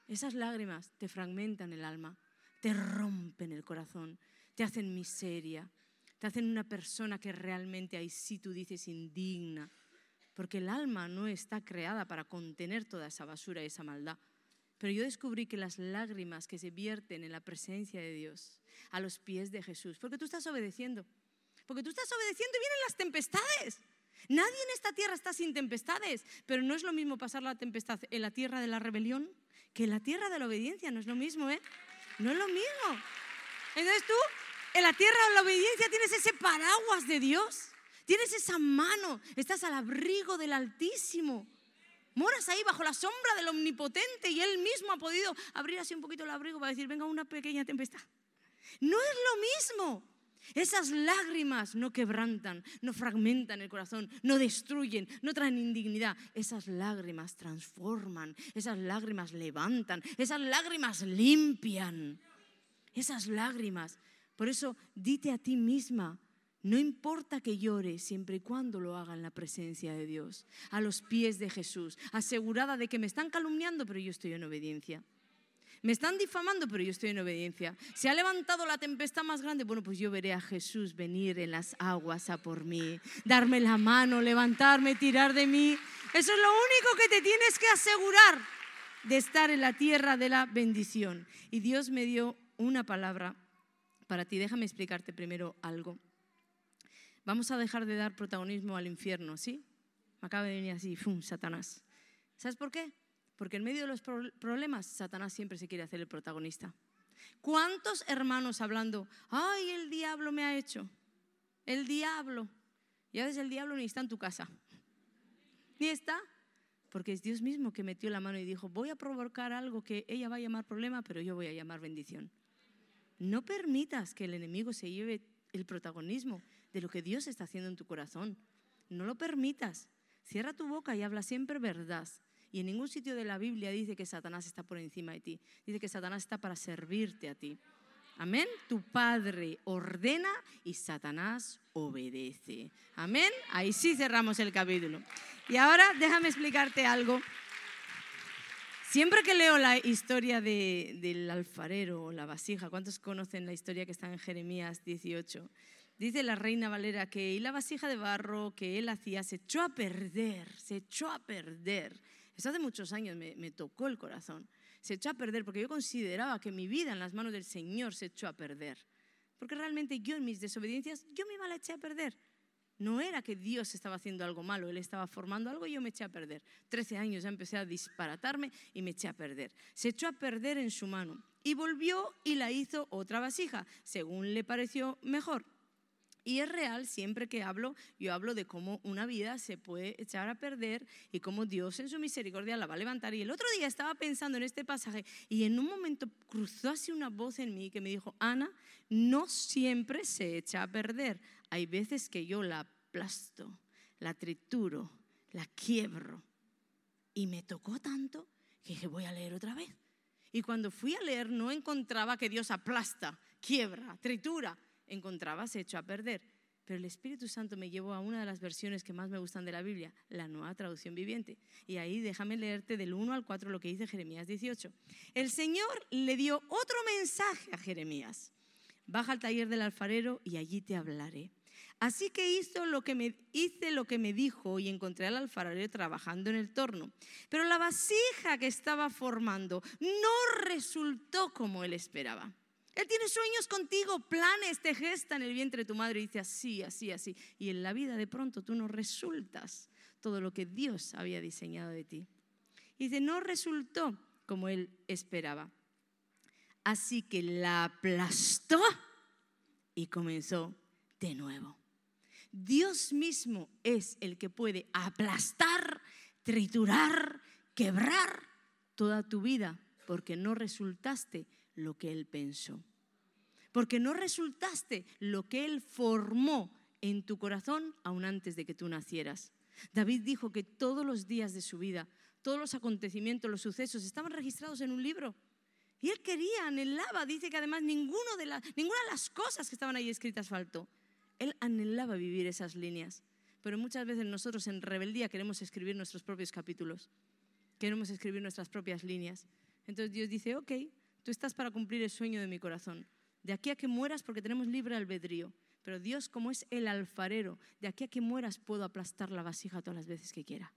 [SPEAKER 1] esas lágrimas te fragmentan el alma, te rompen el corazón, te hacen miseria, te hacen una persona que realmente ahí sí tú dices indigna porque el alma no está creada para contener toda esa basura y esa maldad. Pero yo descubrí que las lágrimas que se vierten en la presencia de Dios, a los pies de Jesús, porque tú estás obedeciendo, porque tú estás obedeciendo y vienen las tempestades. Nadie en esta tierra está sin tempestades, pero no es lo mismo pasar la tempestad en la tierra de la rebelión que en la tierra de la obediencia, no es lo mismo, ¿eh? No es lo mismo. Entonces tú, en la tierra de la obediencia tienes ese paraguas de Dios Tienes esa mano, estás al abrigo del Altísimo. Moras ahí bajo la sombra del Omnipotente y Él mismo ha podido abrir así un poquito el abrigo para decir, venga una pequeña tempestad. No es lo mismo. Esas lágrimas no quebrantan, no fragmentan el corazón, no destruyen, no traen indignidad. Esas lágrimas transforman, esas lágrimas levantan, esas lágrimas limpian. Esas lágrimas. Por eso dite a ti misma, no importa que llore siempre y cuando lo haga en la presencia de Dios, a los pies de Jesús, asegurada de que me están calumniando, pero yo estoy en obediencia. Me están difamando, pero yo estoy en obediencia. Se ha levantado la tempestad más grande, bueno, pues yo veré a Jesús venir en las aguas a por mí, darme la mano, levantarme, tirar de mí. Eso es lo único que te tienes que asegurar de estar en la tierra de la bendición. Y Dios me dio una palabra para ti. Déjame explicarte primero algo. Vamos a dejar de dar protagonismo al infierno, ¿sí? Me acaba de venir así, ¡fum! Satanás. ¿Sabes por qué? Porque en medio de los problemas, Satanás siempre se quiere hacer el protagonista. ¿Cuántos hermanos hablando, ay, el diablo me ha hecho? El diablo. Y a el diablo ni está en tu casa. Ni está. Porque es Dios mismo que metió la mano y dijo, voy a provocar algo que ella va a llamar problema, pero yo voy a llamar bendición. No permitas que el enemigo se lleve el protagonismo de lo que Dios está haciendo en tu corazón. No lo permitas. Cierra tu boca y habla siempre verdad. Y en ningún sitio de la Biblia dice que Satanás está por encima de ti. Dice que Satanás está para servirte a ti. Amén. Tu Padre ordena y Satanás obedece. Amén. Ahí sí cerramos el capítulo. Y ahora déjame explicarte algo. Siempre que leo la historia del alfarero o la vasija, ¿cuántos conocen la historia que está en Jeremías 18? Dice la reina Valera que la vasija de barro que él hacía se echó a perder, se echó a perder. Eso hace muchos años me, me tocó el corazón. Se echó a perder porque yo consideraba que mi vida en las manos del Señor se echó a perder. Porque realmente yo en mis desobediencias, yo misma la eché a perder. No era que Dios estaba haciendo algo malo, Él estaba formando algo y yo me eché a perder. Trece años ya empecé a disparatarme y me eché a perder. Se echó a perder en su mano y volvió y la hizo otra vasija, según le pareció mejor. Y es real, siempre que hablo, yo hablo de cómo una vida se puede echar a perder y cómo Dios en su misericordia la va a levantar. Y el otro día estaba pensando en este pasaje y en un momento cruzó así una voz en mí que me dijo, Ana, no siempre se echa a perder. Hay veces que yo la aplasto, la trituro, la quiebro. Y me tocó tanto que dije, voy a leer otra vez. Y cuando fui a leer no encontraba que Dios aplasta, quiebra, tritura encontraba, se echó a perder. Pero el Espíritu Santo me llevó a una de las versiones que más me gustan de la Biblia, la nueva traducción viviente. Y ahí déjame leerte del 1 al 4 lo que dice Jeremías 18. El Señor le dio otro mensaje a Jeremías. Baja al taller del alfarero y allí te hablaré. Así que hizo lo que me, hice lo que me dijo y encontré al alfarero trabajando en el torno. Pero la vasija que estaba formando no resultó como él esperaba. Él tiene sueños contigo, planes, te gesta en el vientre de tu madre y dice así, así, así. Y en la vida de pronto tú no resultas todo lo que Dios había diseñado de ti. Y dice, no resultó como él esperaba. Así que la aplastó y comenzó de nuevo. Dios mismo es el que puede aplastar, triturar, quebrar toda tu vida porque no resultaste lo que Él pensó. Porque no resultaste lo que Él formó en tu corazón aún antes de que tú nacieras. David dijo que todos los días de su vida, todos los acontecimientos, los sucesos estaban registrados en un libro. Y él quería, anhelaba, dice que además ninguno de ninguna de las cosas que estaban ahí escritas faltó. Él anhelaba vivir esas líneas. Pero muchas veces nosotros en rebeldía queremos escribir nuestros propios capítulos. Queremos escribir nuestras propias líneas. Entonces Dios dice, ok, Tú estás para cumplir el sueño de mi corazón. De aquí a que mueras, porque tenemos libre albedrío. Pero Dios, como es el alfarero, de aquí a que mueras puedo aplastar la vasija todas las veces que quiera.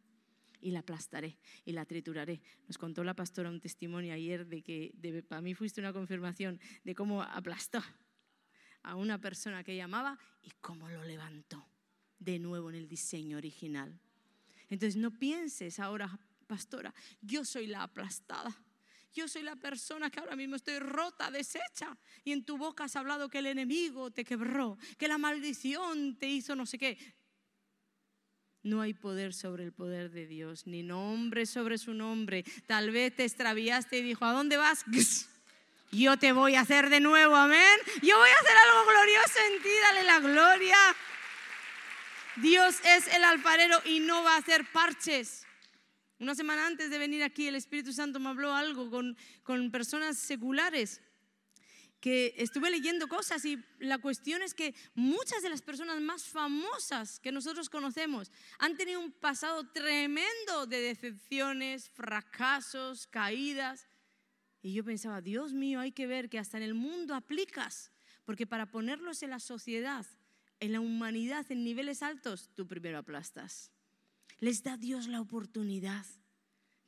[SPEAKER 1] Y la aplastaré y la trituraré. Nos contó la pastora un testimonio ayer de que para mí fuiste una confirmación de cómo aplastó a una persona que llamaba y cómo lo levantó de nuevo en el diseño original. Entonces no pienses ahora, pastora, yo soy la aplastada yo soy la persona que ahora mismo estoy rota, deshecha. Y en tu boca has hablado que el enemigo te quebró, que la maldición te hizo no sé qué. No hay poder sobre el poder de Dios, ni nombre sobre su nombre. Tal vez te extraviaste y dijo, ¿a dónde vas? Yo te voy a hacer de nuevo, amén. Yo voy a hacer algo glorioso en ti, dale la gloria. Dios es el alfarero y no va a hacer parches. Una semana antes de venir aquí, el Espíritu Santo me habló algo con, con personas seculares que estuve leyendo cosas y la cuestión es que muchas de las personas más famosas que nosotros conocemos han tenido un pasado tremendo de decepciones, fracasos, caídas. Y yo pensaba, Dios mío, hay que ver que hasta en el mundo aplicas, porque para ponerlos en la sociedad, en la humanidad, en niveles altos, tú primero aplastas les da Dios la oportunidad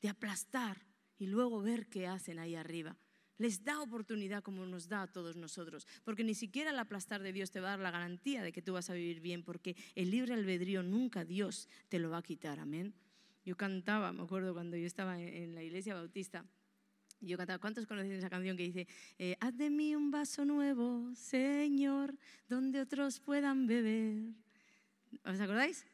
[SPEAKER 1] de aplastar y luego ver qué hacen ahí arriba. Les da oportunidad como nos da a todos nosotros, porque ni siquiera el aplastar de Dios te va a dar la garantía de que tú vas a vivir bien, porque el libre albedrío nunca Dios te lo va a quitar, amén. Yo cantaba, me acuerdo cuando yo estaba en la iglesia bautista, yo cantaba, ¿cuántos conocen esa canción que dice, eh, haz de mí un vaso nuevo, Señor, donde otros puedan beber? ¿Os acordáis?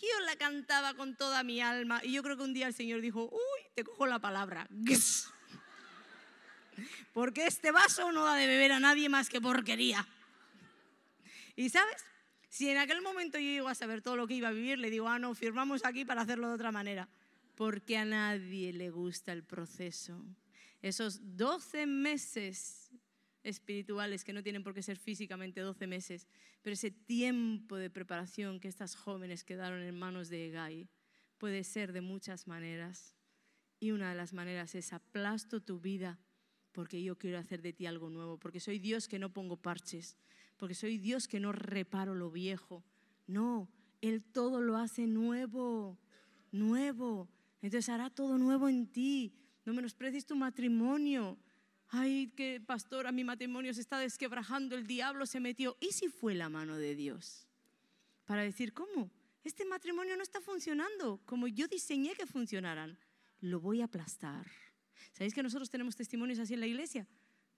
[SPEAKER 1] Yo la cantaba con toda mi alma y yo creo que un día el Señor dijo, uy, te cojo la palabra. Porque este vaso no da de beber a nadie más que porquería. Y sabes, si en aquel momento yo iba a saber todo lo que iba a vivir, le digo, ah, no, firmamos aquí para hacerlo de otra manera. Porque a nadie le gusta el proceso. Esos 12 meses espirituales que no tienen por qué ser físicamente 12 meses, pero ese tiempo de preparación que estas jóvenes quedaron en manos de Egai puede ser de muchas maneras. Y una de las maneras es aplasto tu vida porque yo quiero hacer de ti algo nuevo, porque soy Dios que no pongo parches, porque soy Dios que no reparo lo viejo. No, Él todo lo hace nuevo, nuevo. Entonces hará todo nuevo en ti. No menosprecies tu matrimonio ay, que pastora, mi matrimonio se está desquebrajando, el diablo se metió. ¿Y si fue la mano de Dios? para decir, ¿cómo? Este matrimonio no está funcionando como yo diseñé que funcionaran. Lo voy a aplastar. ¿Sabéis que nosotros tenemos testimonios así en la iglesia?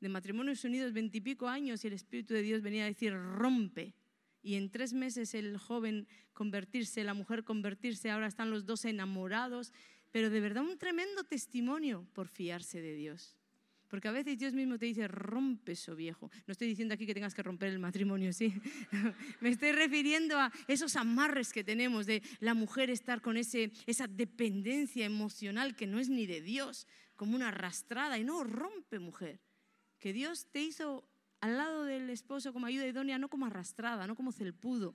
[SPEAKER 1] De matrimonios unidos veintipico años y el Espíritu de Dios venía a decir, rompe. Y en tres meses el joven convertirse, la mujer convertirse, ahora están los dos enamorados. Pero de verdad un tremendo testimonio por fiarse de Dios. Porque a veces Dios mismo te dice, rompe eso viejo. No estoy diciendo aquí que tengas que romper el matrimonio, sí. Me estoy refiriendo a esos amarres que tenemos de la mujer estar con ese, esa dependencia emocional que no es ni de Dios, como una arrastrada. Y no, rompe mujer. Que Dios te hizo al lado del esposo como ayuda idónea, no como arrastrada, no como celpudo.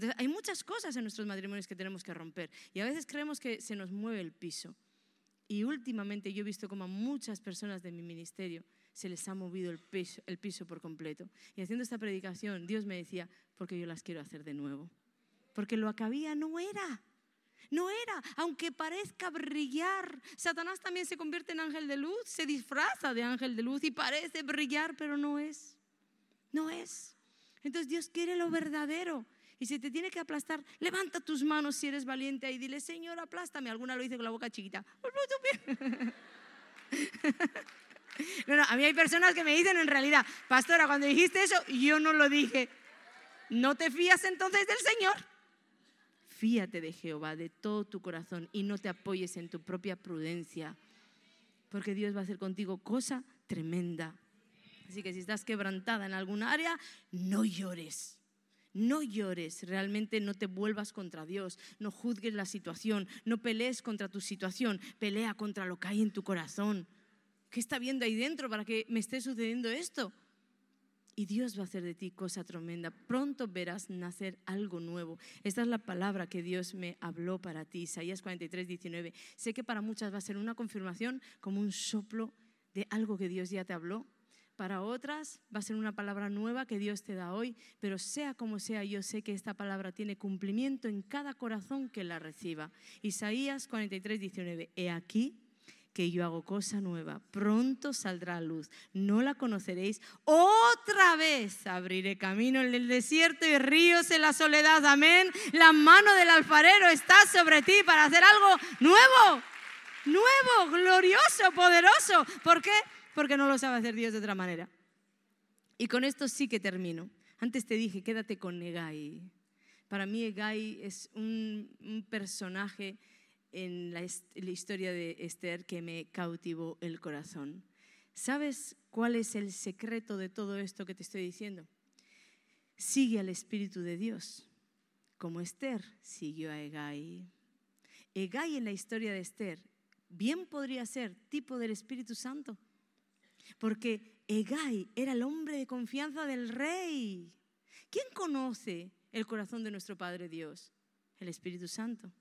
[SPEAKER 1] Entonces, hay muchas cosas en nuestros matrimonios que tenemos que romper. Y a veces creemos que se nos mueve el piso. Y últimamente yo he visto como a muchas personas de mi ministerio se les ha movido el piso, el piso por completo. Y haciendo esta predicación, Dios me decía, porque yo las quiero hacer de nuevo. Porque lo que había no era. No era, aunque parezca brillar. Satanás también se convierte en ángel de luz, se disfraza de ángel de luz y parece brillar, pero no es. No es. Entonces Dios quiere lo verdadero. Y si te tiene que aplastar, levanta tus manos si eres valiente y dile, Señor, aplástame. Alguna lo dice con la boca chiquita. No, no, a mí hay personas que me dicen en realidad, pastora, cuando dijiste eso, yo no lo dije. ¿No te fías entonces del Señor? Fíate de Jehová de todo tu corazón y no te apoyes en tu propia prudencia, porque Dios va a hacer contigo cosa tremenda. Así que si estás quebrantada en algún área, no llores. No llores, realmente no te vuelvas contra Dios, no juzgues la situación, no pelees contra tu situación, pelea contra lo que hay en tu corazón. ¿Qué está viendo ahí dentro para que me esté sucediendo esto? Y Dios va a hacer de ti cosa tremenda. Pronto verás nacer algo nuevo. Esta es la palabra que Dios me habló para ti. Isaías 43, 19. Sé que para muchas va a ser una confirmación como un soplo de algo que Dios ya te habló para otras va a ser una palabra nueva que Dios te da hoy, pero sea como sea, yo sé que esta palabra tiene cumplimiento en cada corazón que la reciba. Isaías 43, 19. He aquí que yo hago cosa nueva, pronto saldrá a luz, no la conoceréis, otra vez abriré camino en el desierto y ríos en la soledad, amén. La mano del alfarero está sobre ti para hacer algo nuevo, nuevo, glorioso, poderoso. ¿Por qué? Porque no lo sabe hacer Dios de otra manera. Y con esto sí que termino. Antes te dije, quédate con Egai. Para mí Egai es un, personaje en la, historia de Esther que me cautivó el corazón. ¿Sabes cuál es el secreto de todo esto que te estoy diciendo? Sigue al Espíritu de Dios, como Esther siguió a Egai. Egai en la historia de Esther bien podría ser tipo del Espíritu Santo porque Egai era el hombre de confianza del rey. ¿Quién conoce el corazón de nuestro Padre Dios? El Espíritu Santo.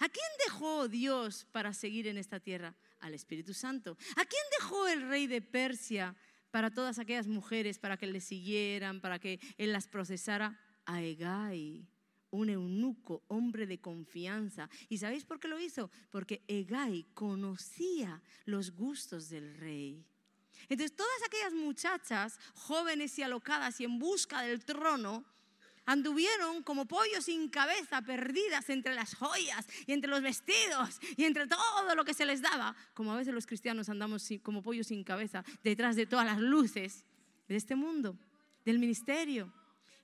[SPEAKER 1] ¿A quién dejó Dios para seguir en esta tierra? Al Espíritu Santo. ¿A quién dejó el rey de Persia para todas aquellas mujeres, para que le siguieran, para que él las procesara? A Egai, un eunuco, hombre de confianza. ¿Y sabéis por qué lo hizo? Porque Egai conocía los gustos del rey. Entonces todas aquellas muchachas jóvenes y alocadas y en busca del trono, anduvieron como pollos sin cabeza, perdidas entre las joyas y entre los vestidos y entre todo lo que se les daba, como a veces los cristianos andamos como pollos sin cabeza, detrás de todas las luces de este mundo, del ministerio.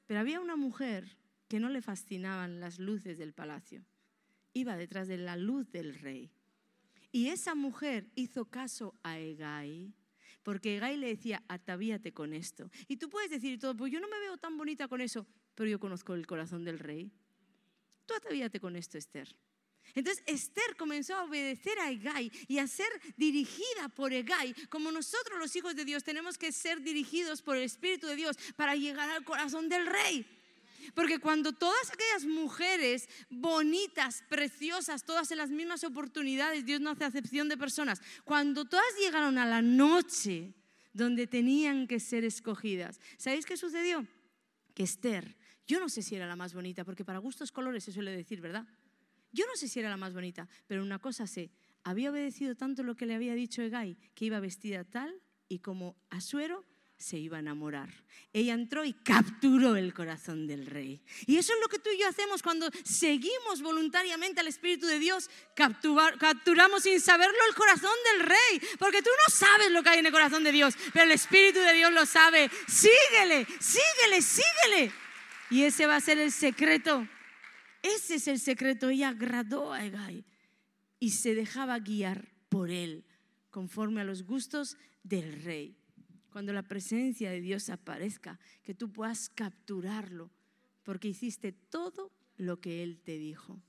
[SPEAKER 1] Pero había una mujer que no le fascinaban las luces del palacio, iba detrás de la luz del rey. Y esa mujer hizo caso a Egai porque Gai le decía, atavíate con esto. Y tú puedes decir todo, pues yo no me veo tan bonita con eso, pero yo conozco el corazón del rey. Tú atavíate con esto, Esther. Entonces Esther comenzó a obedecer a Egai y a ser dirigida por Egai, como nosotros los hijos de Dios tenemos que ser dirigidos por el Espíritu de Dios para llegar al corazón del rey. Porque cuando todas aquellas mujeres bonitas, preciosas, todas en las mismas oportunidades, Dios no hace acepción de personas, cuando todas llegaron a la noche donde tenían que ser escogidas, ¿sabéis qué sucedió? Que Esther, yo no sé si era la más bonita, porque para gustos colores se suele decir, ¿verdad? Yo no sé si era la más bonita, pero una cosa sé, había obedecido tanto lo que le había dicho Egai, que iba vestida tal y como Asuero se iba a enamorar. Ella entró y capturó el corazón del rey. Y eso es lo que tú y yo hacemos cuando seguimos voluntariamente al Espíritu de Dios. capturamos sin saberlo el corazón del rey. Porque tú no sabes lo que hay en el corazón de Dios, pero el Espíritu de Dios lo sabe. Síguele, síguele, síguele. Y ese va a ser el secreto. Ese es el secreto. Ella agradó a Egay y se dejaba guiar por él, conforme a los gustos del rey cuando la presencia de Dios aparezca, que tú puedas capturarlo, porque hiciste todo lo que Él te dijo.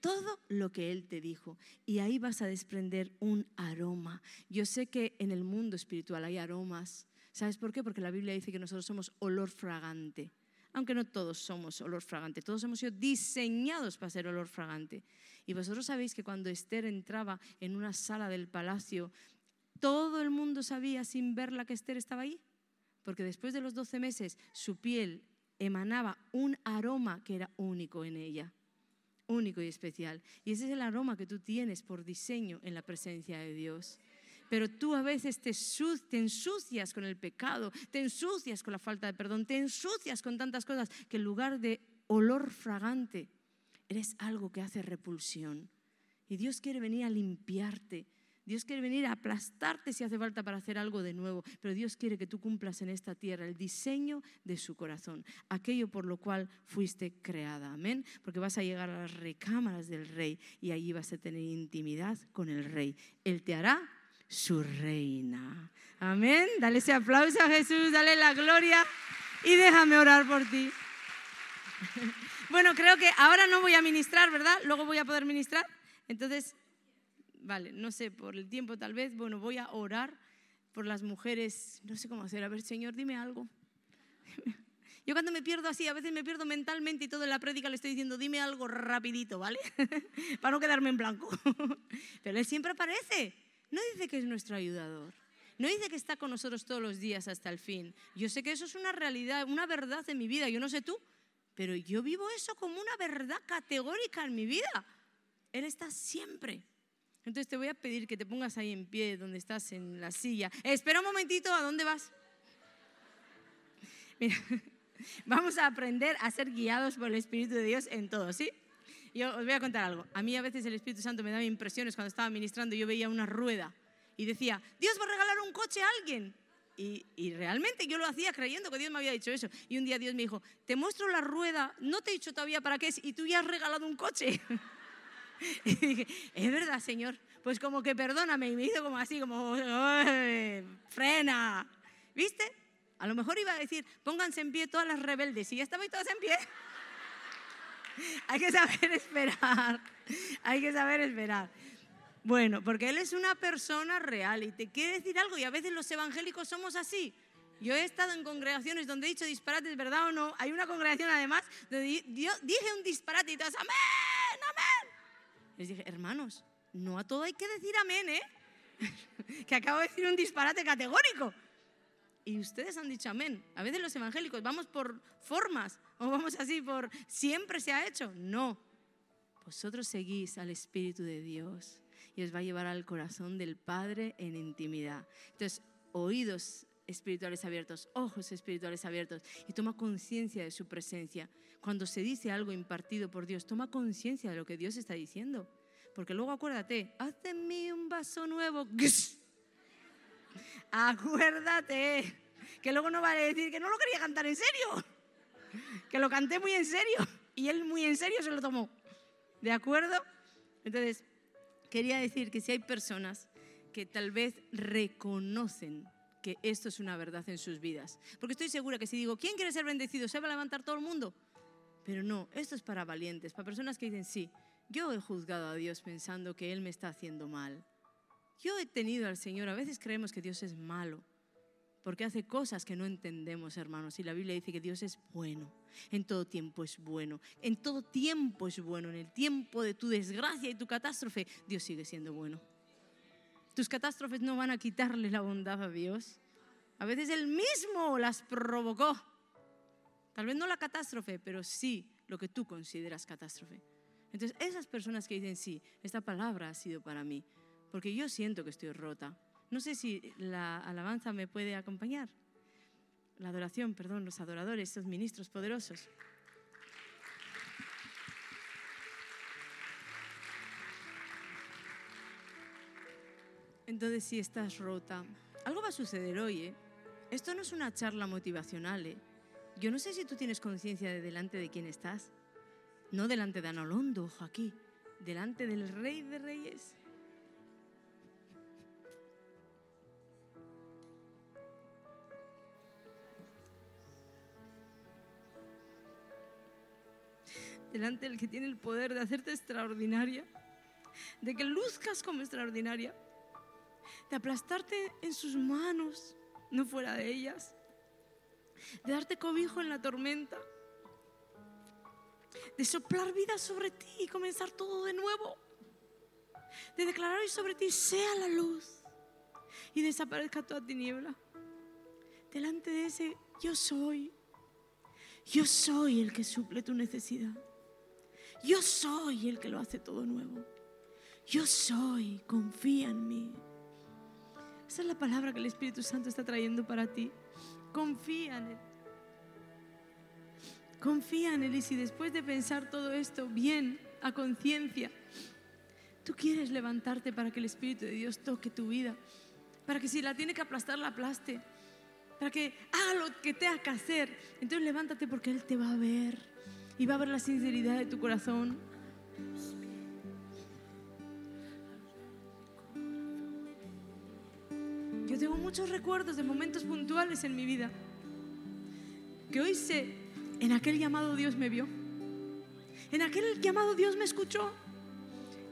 [SPEAKER 1] Todo lo que Él te dijo. Y ahí vas a desprender un aroma. Yo sé que en el mundo espiritual hay aromas. ¿Sabes por qué? Porque la Biblia dice que nosotros somos olor fragante. Aunque no todos somos olor fragante, todos hemos sido diseñados para ser olor fragante. Y vosotros sabéis que cuando Esther entraba en una sala del palacio todo el mundo sabía sin verla que Esther estaba ahí, porque después de los 12 meses su piel emanaba un aroma que era único en ella, único y especial. Y ese es el aroma que tú tienes por diseño en la presencia de Dios. Pero tú a veces te, te ensucias con el pecado, te ensucias con la falta de perdón, te ensucias con tantas cosas que en lugar de olor fragante, eres algo que hace repulsión. Y Dios quiere venir a limpiarte Dios quiere venir a aplastarte si hace falta para hacer algo de nuevo, pero Dios quiere que tú cumplas en esta tierra el diseño de su corazón, aquello por lo cual fuiste creada. Amén. Porque vas a llegar a las recámaras del rey y allí vas a tener intimidad con el rey. Él te hará su reina. Amén. Dale ese aplauso a Jesús, dale la gloria y déjame orar por ti. Bueno, creo que ahora no voy a ministrar, ¿verdad? Luego voy a poder ministrar. Entonces, vale, no sé, por el tiempo tal vez, bueno, voy a orar por las mujeres, no sé cómo hacer, a ver, Señor, dime algo. Yo cuando me pierdo así, a veces me pierdo mentalmente y todo en la prédica le estoy diciendo, dime algo rapidito, ¿vale? Para no quedarme en blanco. Pero Él siempre aparece. No dice que es nuestro ayudador. No dice que está con nosotros todos los días hasta el fin. Yo sé que eso es una realidad, una verdad en mi vida. Yo no sé tú, pero yo vivo eso como una verdad categórica en mi vida. Él está siempre. Entonces te voy a pedir que te pongas ahí en pie donde estás en la silla. espera un momentito, ¿a dónde vas? Vamos a aprender a ser guiados por el Espíritu de Dios en todo, ¿sí? Yo os voy a contar algo. A mí a veces el Espíritu Santo me daba impresiones cuando estaba ministrando. Yo veía una rueda y decía, Dios va a regalar un coche a alguien. Y, y, realmente yo lo hacía creyendo que Dios me había dicho eso. Y un día Dios me dijo, te muestro la rueda, no te he dicho todavía para qué es, y tú ya has regalado un coche. Y dije, es verdad, Señor. Pues como que perdóname. Y me hizo como así, como, frena. ¿Viste? A lo mejor iba a decir, pónganse en pie todas las rebeldes. Y ya estaban todas en pie. Hay que saber esperar. Hay que saber esperar. Bueno, porque Él es una persona real y te quiere decir algo. Y a veces los evangélicos somos así. Yo he estado en congregaciones donde he dicho disparates, ¿verdad o no? Hay una congregación además donde yo dije un disparate y todas, amén. Les dije, hermanos, no a todo hay que decir amén, ¿eh? que acabo de decir un disparate categórico. Y ustedes han dicho amén. A veces los evangélicos vamos por formas o vamos así por siempre se ha hecho. No. Vosotros seguís al Espíritu de Dios y os va a llevar al corazón del Padre en intimidad. Entonces, oídos espirituales abiertos, ojos espirituales abiertos y toma conciencia de su presencia. Cuando se dice algo impartido por Dios, toma conciencia de lo que Dios está diciendo. Porque luego acuérdate, haz de mí un vaso nuevo. Acuérdate que luego no va a decir que no lo quería cantar en serio, que lo canté muy en serio y él muy en serio se lo tomó. ¿De acuerdo? Entonces, quería decir que si hay personas que tal vez reconocen que esto es una verdad en sus vidas. Porque estoy segura que si digo, ¿quién quiere ser bendecido? ¿Se va a levantar todo el mundo? Pero no, esto es para valientes, para personas que dicen, sí, yo he juzgado a Dios pensando que Él me está haciendo mal. Yo he tenido al Señor, a veces creemos que Dios es malo, porque hace cosas que no entendemos, hermanos. Y la Biblia dice que Dios es bueno, en todo tiempo es bueno, en todo tiempo es bueno, en el tiempo de tu desgracia y tu catástrofe, Dios sigue siendo bueno. Tus catástrofes no van a quitarle la bondad a Dios. A veces Él mismo las provocó. Tal vez no la catástrofe, pero sí lo que tú consideras catástrofe. Entonces, esas personas que dicen, sí, esta palabra ha sido para mí, porque yo siento que estoy rota. No sé si la alabanza me puede acompañar. la adoración, perdón, los adoradores, esos ministros poderosos. Entonces, si estás rota, algo va a suceder hoy, ¿eh? Esto no es una charla motivacional, ¿eh? Yo no sé si tú tienes conciencia de delante de quién estás. No delante de Anolondo, ojo aquí, delante del Rey de Reyes. delante del que tiene el poder de hacerte extraordinaria, de que luzcas como extraordinaria, de aplastarte en sus manos, no fuera de ellas, de darte cobijo en la tormenta, de soplar vida sobre ti y comenzar todo de nuevo, de declarar hoy sobre ti sea la luz y desaparezca toda tiniebla. Delante de ese yo soy, yo soy el que suple tu necesidad. Yo soy el que lo hace todo nuevo. Yo soy, confía en mí. Esa es la palabra que el Espíritu Santo está trayendo para ti. Confía en Él. Confía en Él y si después de pensar todo esto bien, a conciencia, tú quieres levantarte para que el Espíritu de Dios toque tu vida, para que si la tiene que aplastar, la aplaste, para que haga lo que tenga que hacer, entonces levántate porque Él te va a ver y va a ver la sinceridad de tu corazón. Tengo muchos recuerdos de momentos puntuales en mi vida que hoy sé, en aquel llamado Dios me vio. En aquel llamado Dios me escuchó.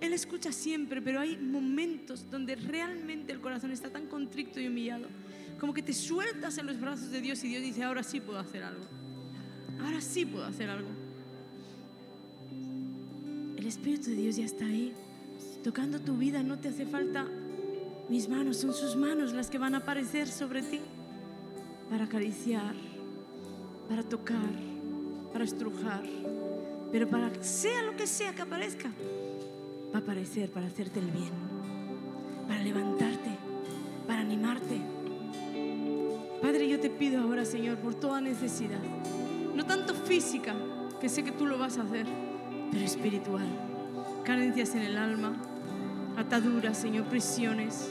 [SPEAKER 1] Él escucha siempre, pero hay momentos donde realmente el corazón está tan contrito y humillado, como que te sueltas en los brazos de Dios y Dios dice, ahora sí puedo hacer algo. Ahora sí puedo hacer algo. El Espíritu de Dios ya está ahí, tocando tu vida, no te hace falta mis manos, son sus manos las que van a aparecer sobre ti para acariciar, para tocar, para estrujar, pero para sea lo que sea que aparezca, va a aparecer para hacerte el bien, para levantarte, para animarte. Padre, yo te pido ahora, Señor, por toda necesidad, no tanto física, que sé que tú lo vas a hacer, pero espiritual. Carencias en el alma, ataduras, Señor, prisiones.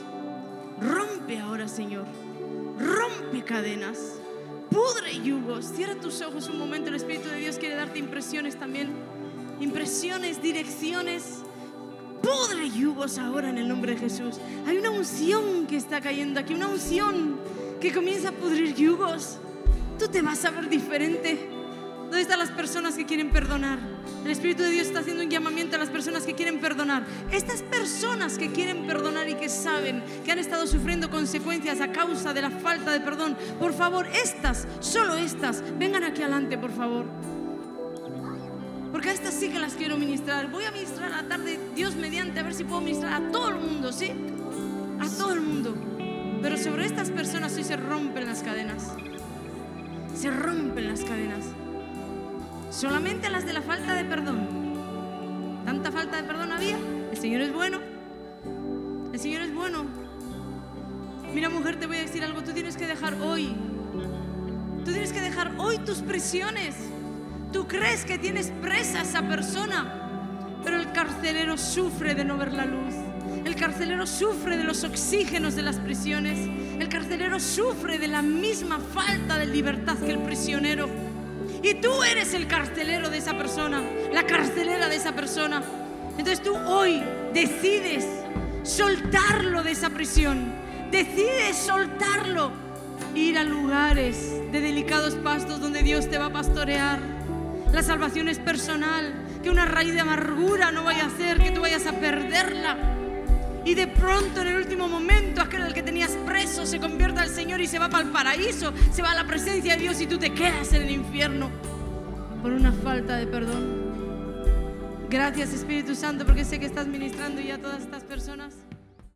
[SPEAKER 1] Rompe ahora, Señor. Rompe cadenas. Pudre yugos. Cierra tus ojos un momento. El Espíritu de Dios quiere darte impresiones también. Impresiones, direcciones. Pudre yugos ahora en el nombre de Jesús. Hay una unción que está cayendo aquí. Una unción que comienza a pudrir yugos. Tú te vas a ver diferente. ¿Dónde están las personas que quieren perdonar? El Espíritu de Dios está haciendo un llamamiento a las personas que quieren perdonar. Estas personas que quieren perdonar y que saben que han estado sufriendo consecuencias a causa de la falta de perdón, por favor, estas, solo estas, vengan aquí adelante, por favor. Porque a estas sí que las quiero ministrar. Voy a ministrar a la tarde, Dios mediante, a ver si puedo ministrar a todo el mundo, ¿sí? A todo el mundo. Pero sobre estas personas hoy se rompen las cadenas. Se rompen las cadenas solamente las de la falta de perdón. Tanta falta de perdón había. El Señor es bueno. El Señor es bueno. Mira mujer, te voy a decir algo. Tú tienes que dejar hoy. Tú tienes que dejar hoy tus prisiones. Tú crees que tienes presa a esa persona, pero el carcelero sufre de no ver la luz. El carcelero sufre de los oxígenos de las prisiones. El carcelero sufre de la misma falta de libertad que el prisionero. Y tú eres el carcelero de esa persona, la carcelera de esa persona. Entonces tú hoy decides soltarlo de esa prisión. Decides soltarlo. Ir a lugares de delicados pastos donde Dios te va a pastorear. La salvación es personal. Que una raíz de amargura no vaya a hacer que tú vayas a perderla y de pronto en el último momento aquel que tenías preso se convierta al Señor y se va para el paraíso, se va a la presencia de Dios y tú te quedas en el infierno por una falta de perdón. Gracias Espíritu Santo porque sé que estás ministrando ya a todas estas personas.